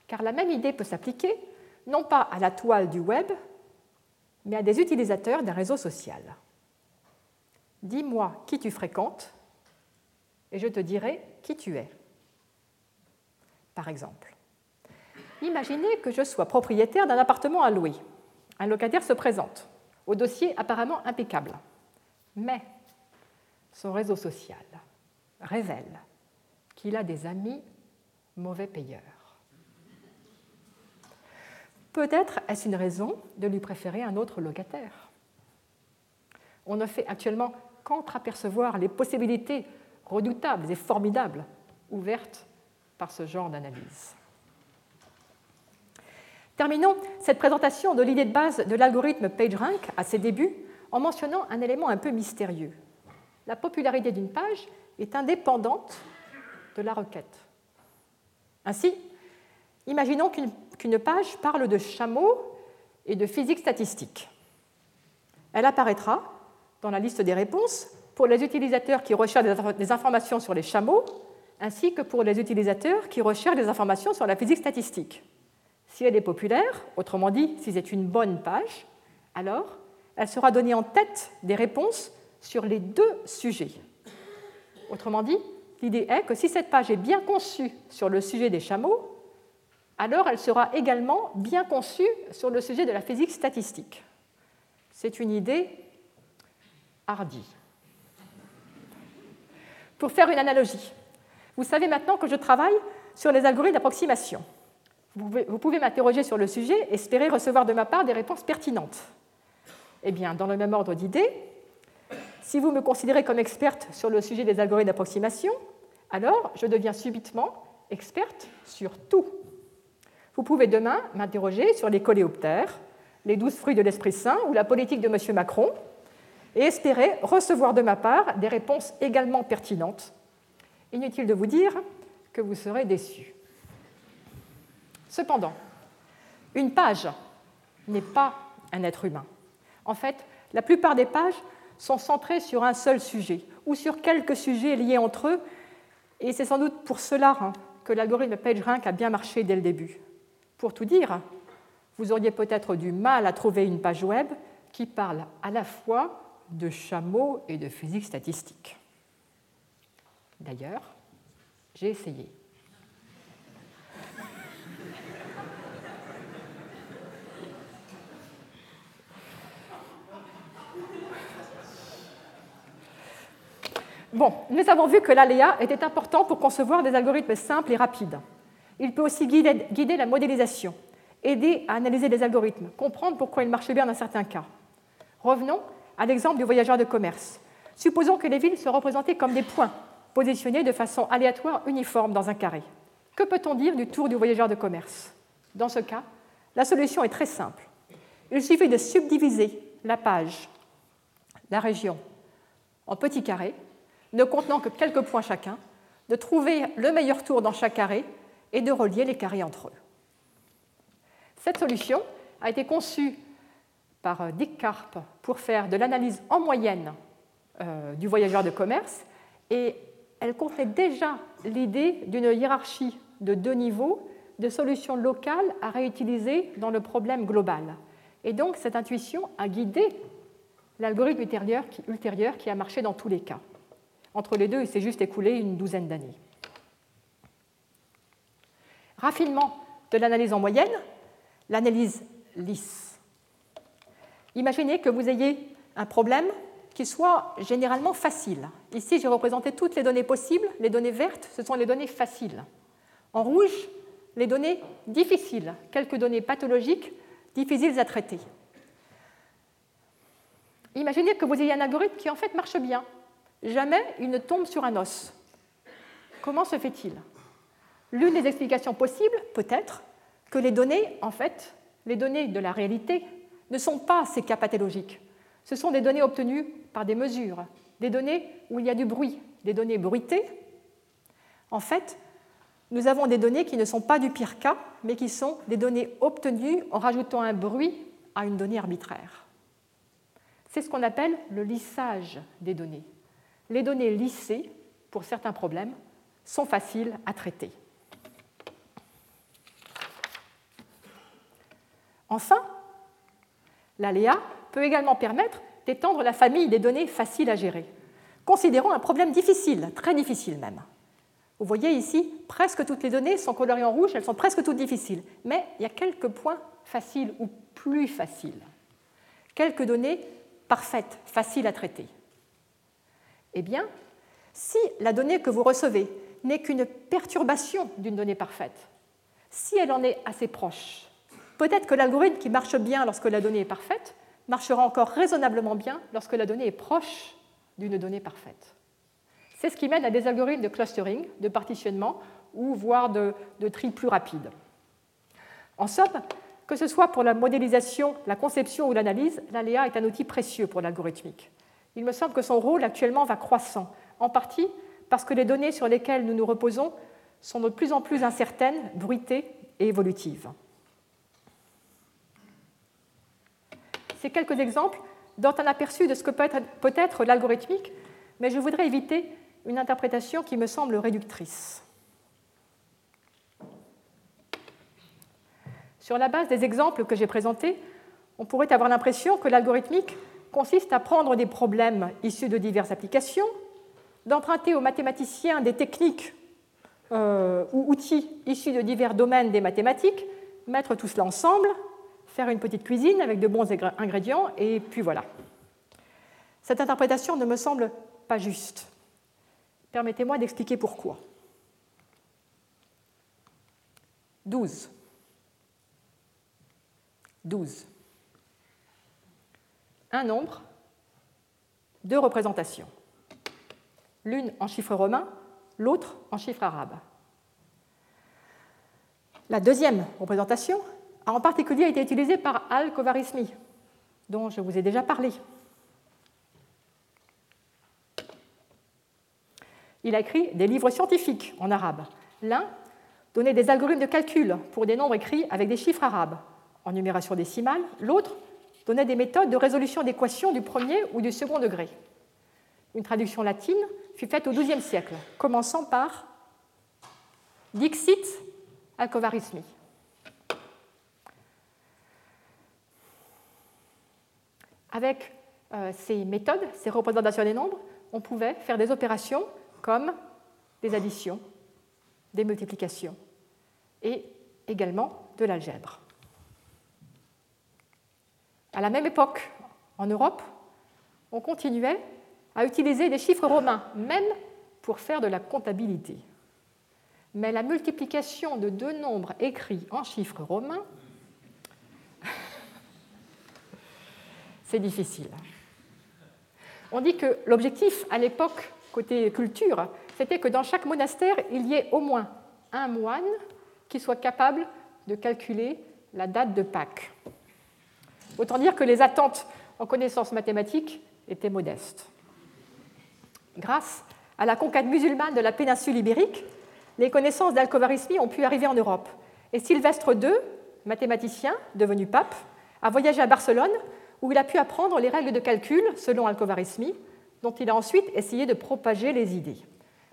car la même idée peut s'appliquer non pas à la toile du web, mais à des utilisateurs d'un réseau social. Dis-moi qui tu fréquentes et je te dirai qui tu es. Par exemple, imaginez que je sois propriétaire d'un appartement à louer un locataire se présente, au dossier apparemment impeccable. Mais son réseau social révèle qu'il a des amis mauvais payeurs. Peut-être est-ce une raison de lui préférer un autre locataire. On ne fait actuellement qu'entre-apercevoir les possibilités redoutables et formidables ouvertes par ce genre d'analyse. Terminons cette présentation de l'idée de base de l'algorithme PageRank à ses débuts en mentionnant un élément un peu mystérieux. La popularité d'une page est indépendante de la requête. Ainsi, imaginons qu'une page parle de chameaux et de physique statistique. Elle apparaîtra dans la liste des réponses pour les utilisateurs qui recherchent des informations sur les chameaux, ainsi que pour les utilisateurs qui recherchent des informations sur la physique statistique. Si elle est populaire, autrement dit, si c'est une bonne page, alors elle sera donnée en tête des réponses sur les deux sujets. Autrement dit, l'idée est que si cette page est bien conçue sur le sujet des chameaux, alors elle sera également bien conçue sur le sujet de la physique statistique. C'est une idée hardie. Pour faire une analogie, vous savez maintenant que je travaille sur les algorithmes d'approximation. Vous pouvez, m'interroger sur le sujet et espérer recevoir de ma part des réponses pertinentes. Eh bien, dans le même ordre d'idées, si vous me considérez comme experte sur le sujet des algorithmes d'approximation, alors je deviens subitement experte sur tout. Vous pouvez demain m'interroger sur les coléoptères, les douze fruits de l'Esprit Saint ou la politique de M. Macron, et espérer recevoir de ma part des réponses également pertinentes. Inutile de vous dire que vous serez déçus. Cependant, une page n'est pas un être humain. En fait, la plupart des pages sont centrées sur un seul sujet ou sur quelques sujets liés entre eux, et c'est sans doute pour cela hein, que l'algorithme PageRank a bien marché dès le début. Pour tout dire, vous auriez peut-être du mal à trouver une page web qui parle à la fois de chameaux et de physique statistique. D'ailleurs, j'ai essayé. Bon, nous avons vu que l'aléa était important pour concevoir des algorithmes simples et rapides. Il peut aussi guider, la modélisation, aider à analyser les algorithmes, comprendre pourquoi ils marchent bien dans certains cas. Revenons à l'exemple du voyageur de commerce. Supposons que les villes soient représentées comme des points, positionnés de façon aléatoire uniforme dans un carré. Que peut-on dire du tour du voyageur de commerce? Dans ce cas, la solution est très simple. Il suffit de subdiviser la page, la région, en petits carrés, ne contenant que quelques points chacun, de trouver le meilleur tour dans chaque carré et de relier les carrés entre eux. Cette solution a été conçue par euh, Dick Karp pour faire de l'analyse en moyenne euh, du voyageur de commerce et elle contenait déjà l'idée d'une hiérarchie de deux niveaux de solutions locales à réutiliser dans le problème global. Et donc cette intuition a guidé l'algorithme ultérieur qui a marché dans tous les cas. Entre les deux, il s'est juste écoulé une douzaine d'années. Raffinement de l'analyse en moyenne, l'analyse lisse. Imaginez que vous ayez un problème qui soit généralement facile. Ici, j'ai représenté toutes les données possibles. Les données vertes, ce sont les données faciles. En rouge, les données difficiles, quelques données pathologiques difficiles à traiter. Imaginez que vous ayez un algorithme qui en fait marche bien. Jamais il ne tombe sur un os. Comment se fait-il? L'une des explications possibles, peut-être, que les données, en fait, les données de la réalité, ne sont pas ces cas pathologiques. Ce sont des données obtenues par des mesures, des données où il y a du bruit, des données bruitées. En fait, nous avons des données qui ne sont pas du pire cas, mais qui sont des données obtenues en rajoutant un bruit à une donnée arbitraire. C'est ce qu'on appelle le lissage des données. Les données lissées, pour certains problèmes, sont faciles à traiter. Enfin, L'aléa peut également permettre d'étendre la famille des données faciles à gérer. Considérons un problème difficile, très difficile même. Vous voyez ici, presque toutes les données sont colorées en rouge, elles sont presque toutes difficiles, mais il y a quelques points faciles ou plus faciles. Quelques données parfaites, faciles à traiter. Eh bien, si la donnée que vous recevez n'est qu'une perturbation d'une donnée parfaite, si elle en est assez proche, Peut-être que l'algorithme qui marche bien lorsque la donnée est parfaite marchera encore raisonnablement bien lorsque la donnée est proche d'une donnée parfaite. C'est ce qui mène à des algorithmes de clustering, de partitionnement ou voire de, tri plus rapide. En somme, que ce soit pour la modélisation, la conception ou l'analyse, l'ALEA est un outil précieux pour l'algorithmique. Il me semble que son rôle actuellement va croissant, en partie parce que les données sur lesquelles nous nous reposons sont de plus en plus incertaines, bruitées et évolutives. Ces quelques exemples donnent un aperçu de ce que peut être, l'algorithmique, mais je voudrais éviter une interprétation qui me semble réductrice. Sur la base des exemples que j'ai présentés, on pourrait avoir l'impression que l'algorithmique consiste à prendre des problèmes issus de diverses applications, d'emprunter aux mathématiciens des techniques euh, ou outils issus de divers domaines des mathématiques, mettre tout cela ensemble une petite cuisine avec de bons ingrédients, et puis voilà. Cette interprétation ne me semble pas juste. Permettez-moi d'expliquer pourquoi. 12. 12. Un nombre, deux représentations. L'une en chiffre romain, l'autre en chiffre arabe. La deuxième représentation en particulier été utilisée par Al-Kovarismi, dont je vous ai déjà parlé. Il a écrit des livres scientifiques en arabe. L'un donnait des algorithmes de calcul pour des nombres écrits avec des chiffres arabes en numération décimale. L'autre donnait des méthodes de résolution d'équations du premier ou du second degré. Une traduction latine fut faite au XIIe siècle, commençant par Dixit Alcovarismi. Avec euh, ces méthodes, ces représentations des nombres, on pouvait faire des opérations comme des additions, des multiplications et également de l'algèbre. À la même époque, en Europe, on continuait à utiliser des chiffres romains, même pour faire de la comptabilité. Mais la multiplication de deux nombres écrits en chiffres romains, c'est difficile. On dit que l'objectif à l'époque côté culture, c'était que dans chaque monastère, il y ait au moins un moine qui soit capable de calculer la date de Pâques. Autant dire que les attentes en connaissances mathématiques étaient modestes. Grâce à la conquête musulmane de la péninsule ibérique, les connaissances d'Al-Khowarizmi ont pu arriver en Europe. Et Sylvestre II, mathématicien devenu pape, a voyagé à Barcelone où il a pu apprendre les règles de calcul selon Al-Khowarizmi dont il a ensuite essayé de propager les idées.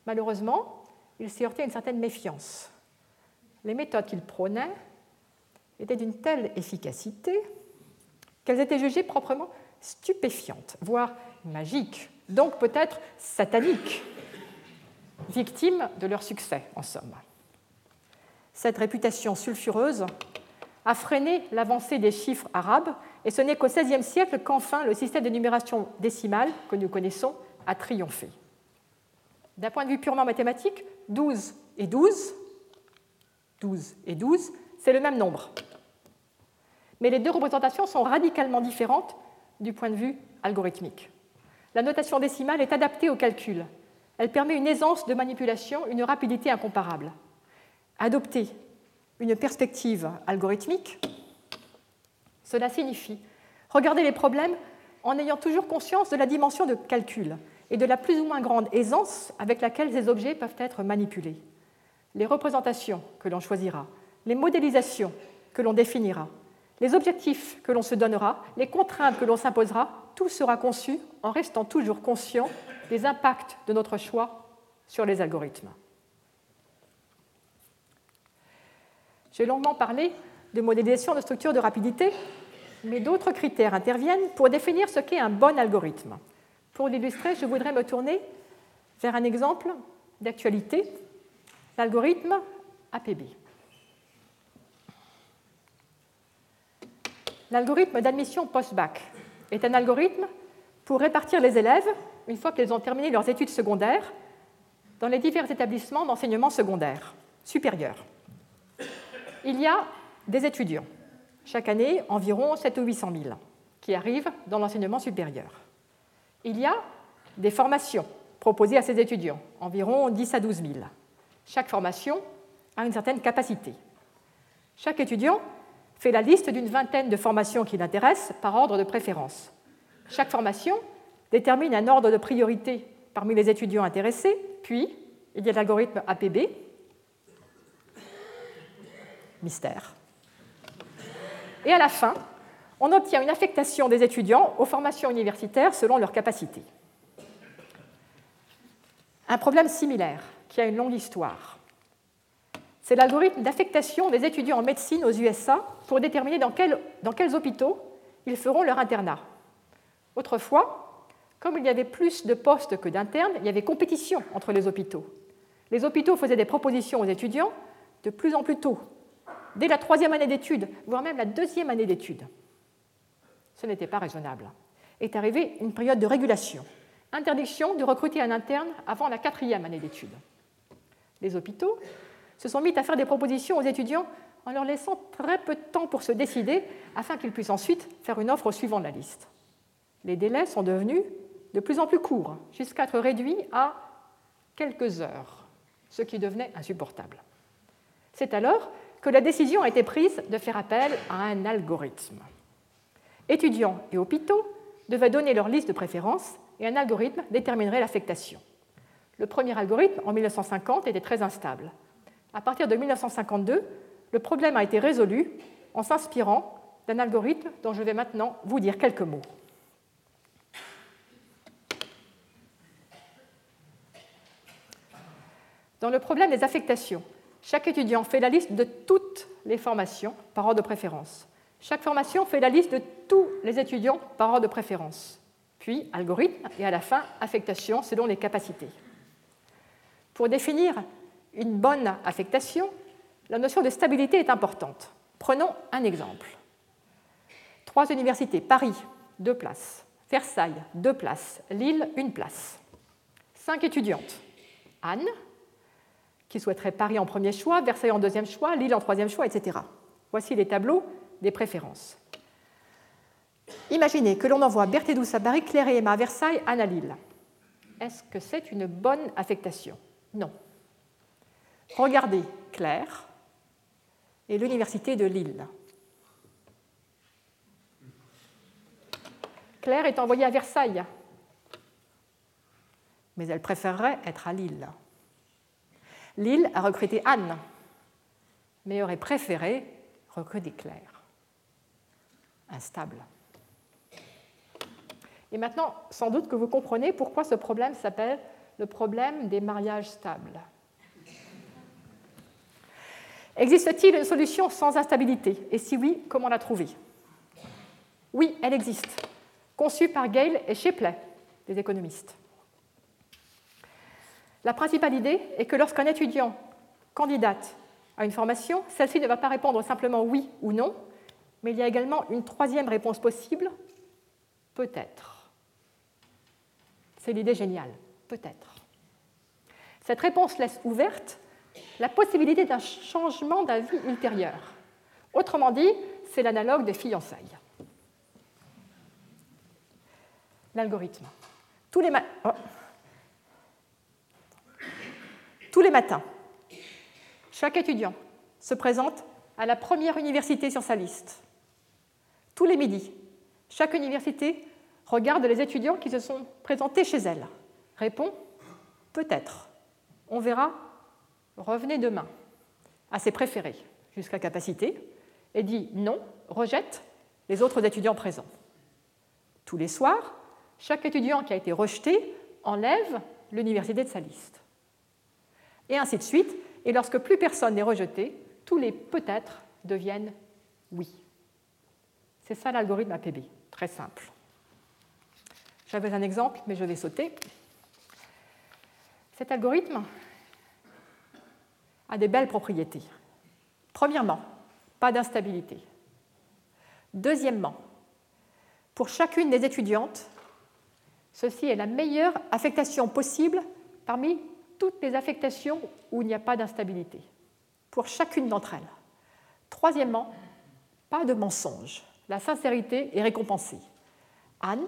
Malheureusement, il s'est heurté à une certaine méfiance. Les méthodes qu'il prônait étaient d'une telle efficacité qu'elles étaient jugées proprement stupéfiantes, voire magiques, donc peut-être sataniques, victimes de leur succès, en somme. Cette réputation sulfureuse a freiné l'avancée des chiffres arabes et ce n'est qu'au XVIe siècle qu'enfin le système de numération décimale que nous connaissons a triomphé. D'un point de vue purement mathématique, 12 et 12, 12 et 12, c'est le même nombre. Mais les deux représentations sont radicalement différentes du point de vue algorithmique. La notation décimale est adaptée au calcul. Elle permet une aisance de manipulation, une rapidité incomparable. Adopter une perspective algorithmique cela signifie regarder les problèmes en ayant toujours conscience de la dimension de calcul et de la plus ou moins grande aisance avec laquelle ces objets peuvent être manipulés. Les représentations que l'on choisira, les modélisations que l'on définira, les objectifs que l'on se donnera, les contraintes que l'on s'imposera, tout sera conçu en restant toujours conscient des impacts de notre choix sur les algorithmes. J'ai longuement parlé de modélisation de structure de rapidité, mais d'autres critères interviennent pour définir ce qu'est un bon algorithme. Pour l'illustrer, je voudrais me tourner vers un exemple d'actualité, l'algorithme APB. L'algorithme d'admission post-bac est un algorithme pour répartir les élèves, une fois qu'ils ont terminé leurs études secondaires, dans les divers établissements d'enseignement secondaire supérieur. Il y a des étudiants. Chaque année, environ 7 ou 800 000 qui arrivent dans l'enseignement supérieur. Il y a des formations proposées à ces étudiants, environ 10 à 12 000. Chaque formation a une certaine capacité. Chaque étudiant fait la liste d'une vingtaine de formations qui l'intéressent par ordre de préférence. Chaque formation détermine un ordre de priorité parmi les étudiants intéressés, puis il y a l'algorithme APB, mystère, et à la fin, on obtient une affectation des étudiants aux formations universitaires selon leurs capacités. Un problème similaire, qui a une longue histoire, c'est l'algorithme d'affectation des étudiants en médecine aux USA pour déterminer dans, quels hôpitaux ils feront leur internat. Autrefois, comme il y avait plus de postes que d'internes, il y avait compétition entre les hôpitaux. Les hôpitaux faisaient des propositions aux étudiants de plus en plus tôt dès la troisième année d'études, voire même la deuxième année d'études. Ce n'était pas raisonnable. Est arrivée une période de régulation. interdiction de recruter un interne avant la quatrième année d'études. Les hôpitaux se sont mis à faire des propositions aux étudiants en leur laissant très peu de temps pour se décider afin qu'ils puissent ensuite faire une offre suivant de la liste. Les délais sont devenus de plus en plus courts, jusqu'à être réduits à quelques heures, ce qui devenait insupportable. C'est alors que la décision a été prise de faire appel à un algorithme. Étudiants et hôpitaux devaient donner leur liste de préférences et un algorithme déterminerait l'affectation. Le premier algorithme, en 1950, était très instable. À partir de 1952, le problème a été résolu en s'inspirant d'un algorithme dont je vais maintenant vous dire quelques mots. Dans le problème des affectations, chaque étudiant fait la liste de toutes les formations par ordre de préférence. Chaque formation fait la liste de tous les étudiants par ordre de préférence. Puis algorithme et à la fin affectation selon les capacités. Pour définir une bonne affectation, la notion de stabilité est importante. Prenons un exemple. Trois universités, Paris, deux places, Versailles, deux places, Lille, une place. Cinq étudiantes. Anne, qui souhaiterait Paris en premier choix, Versailles en deuxième choix, Lille en troisième choix, etc. Voici les tableaux des préférences. Imaginez que l'on envoie Berthe et Douce à Paris, Claire et Emma à Versailles, Anne à Lille. Est-ce que c'est une bonne affectation? Non. Regardez Claire et l'université de Lille. Claire est envoyée à Versailles, mais elle préférerait être à Lille. Lille a recruté Anne, mais aurait préféré recruter Claire. Instable. Et maintenant, sans doute que vous comprenez pourquoi ce problème s'appelle le problème des mariages stables. Existe-t-il une solution sans instabilité? Et si oui, comment la trouver? Oui, elle existe, conçue par Gale et Shipley, des économistes. La principale idée est que lorsqu'un étudiant candidate à une formation, celle-ci ne va pas répondre simplement oui ou non, mais il y a également une troisième réponse possible, peut-être. C'est l'idée géniale, peut-être. Cette réponse laisse ouverte la possibilité d'un changement d'avis ultérieur. Autrement dit, c'est l'analogue des fiançailles. L'algorithme. Tous les, oh. Tous les matins, chaque étudiant se présente à la première université sur sa liste. Tous les midis, chaque université regarde les étudiants qui se sont présentés chez elle. Répond peut-être. On verra revenez demain à ses préférés jusqu'à capacité et dit non, rejette les autres étudiants présents. Tous les soirs, chaque étudiant qui a été rejeté enlève l'université de sa liste. Et ainsi de suite. Et lorsque plus personne n'est rejeté, tous les peut-être deviennent oui. C'est ça l'algorithme APB, très simple. J'avais un exemple, mais je vais sauter. Cet algorithme a des belles propriétés. Premièrement, pas d'instabilité. Deuxièmement, pour chacune des étudiantes, ceci est la meilleure affectation possible parmi toutes les affectations où il n'y a pas d'instabilité, pour chacune d'entre elles. Troisièmement, pas de mensonge. La sincérité est récompensée. Anne,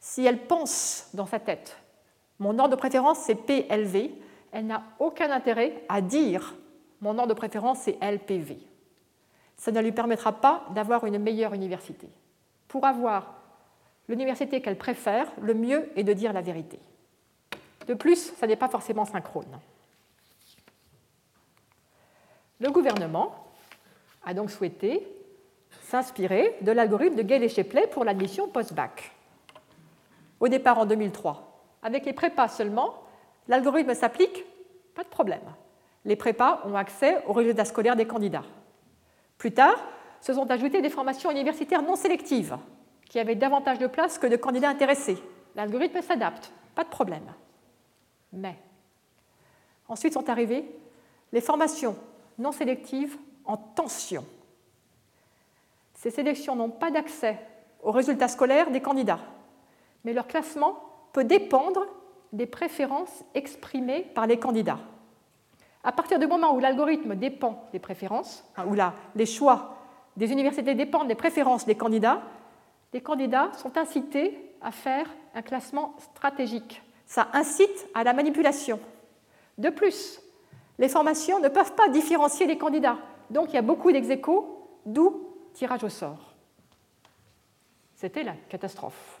si elle pense dans sa tête, mon ordre de préférence c'est PLV, elle n'a aucun intérêt à dire mon nom de préférence c'est LPV. Ça ne lui permettra pas d'avoir une meilleure université. Pour avoir l'université qu'elle préfère, le mieux est de dire la vérité. De plus, ça n'est pas forcément synchrone. Le gouvernement a donc souhaité s'inspirer de l'algorithme de Gale et Shepley pour l'admission post-bac. Au départ en 2003, avec les prépas seulement, L'algorithme s'applique Pas de problème. Les prépas ont accès aux résultats scolaires des candidats. Plus tard, se sont ajoutées des formations universitaires non sélectives, qui avaient davantage de place que de candidats intéressés. L'algorithme s'adapte, pas de problème. Mais ensuite sont arrivées les formations non sélectives en tension. Ces sélections n'ont pas d'accès aux résultats scolaires des candidats, mais leur classement peut dépendre des préférences exprimées par les candidats. À partir du moment où l'algorithme dépend des préférences, où les choix des universités dépendent des préférences des candidats, les candidats sont incités à faire un classement stratégique. Ça incite à la manipulation. De plus, les formations ne peuvent pas différencier les candidats. Donc il y a beaucoup dex d'où tirage au sort. C'était la catastrophe.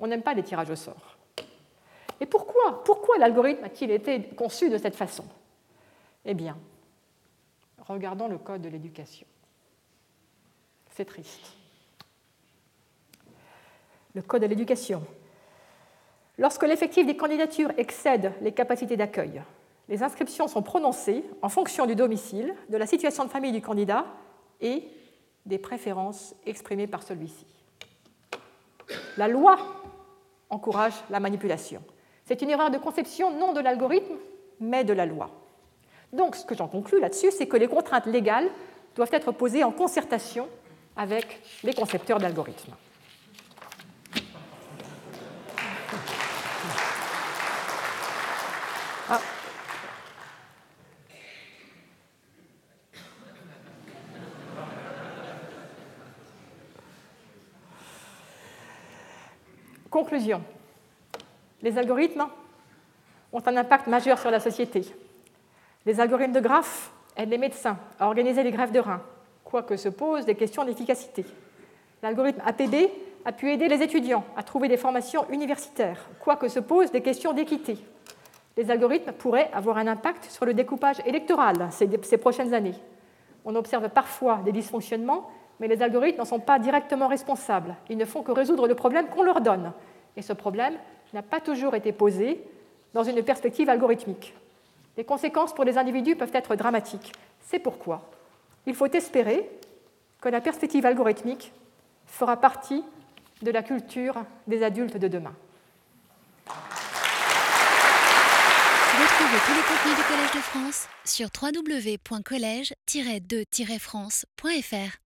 On n'aime pas les tirages au sort. Et pourquoi Pourquoi l'algorithme a-t-il été conçu de cette façon? Eh bien, regardons le code de l'éducation. C'est triste. Le code de l'éducation. Lorsque l'effectif des candidatures excède les capacités d'accueil, les inscriptions sont prononcées en fonction du domicile, de la situation de famille du candidat et des préférences exprimées par celui-ci. La loi encourage la manipulation. C'est une erreur de conception non de l'algorithme, mais de la loi. Donc ce que j'en conclus là-dessus, c'est que les contraintes légales doivent être posées en concertation avec les concepteurs d'algorithmes. Conclusion. Les algorithmes ont un impact majeur sur la société. Les algorithmes de graphes aident les médecins à organiser les greffes de reins, quoique se posent des questions d'efficacité. L'algorithme APB a pu aider les étudiants à trouver des formations universitaires, quoique se posent des questions d'équité. Les algorithmes pourraient avoir un impact sur le découpage électoral ces, ces prochaines années. On observe parfois des dysfonctionnements, mais les algorithmes n'en sont pas directement responsables. Ils ne font que résoudre le problème qu'on leur donne. Et ce problème n'a pas toujours été posé dans une perspective algorithmique. Les conséquences pour les individus peuvent être dramatiques. C'est pourquoi il faut espérer que la perspective algorithmique fera partie de la culture des adultes de demain. Retrouvez tous les contenus du Collège de France sur www.colège-2-france.fr.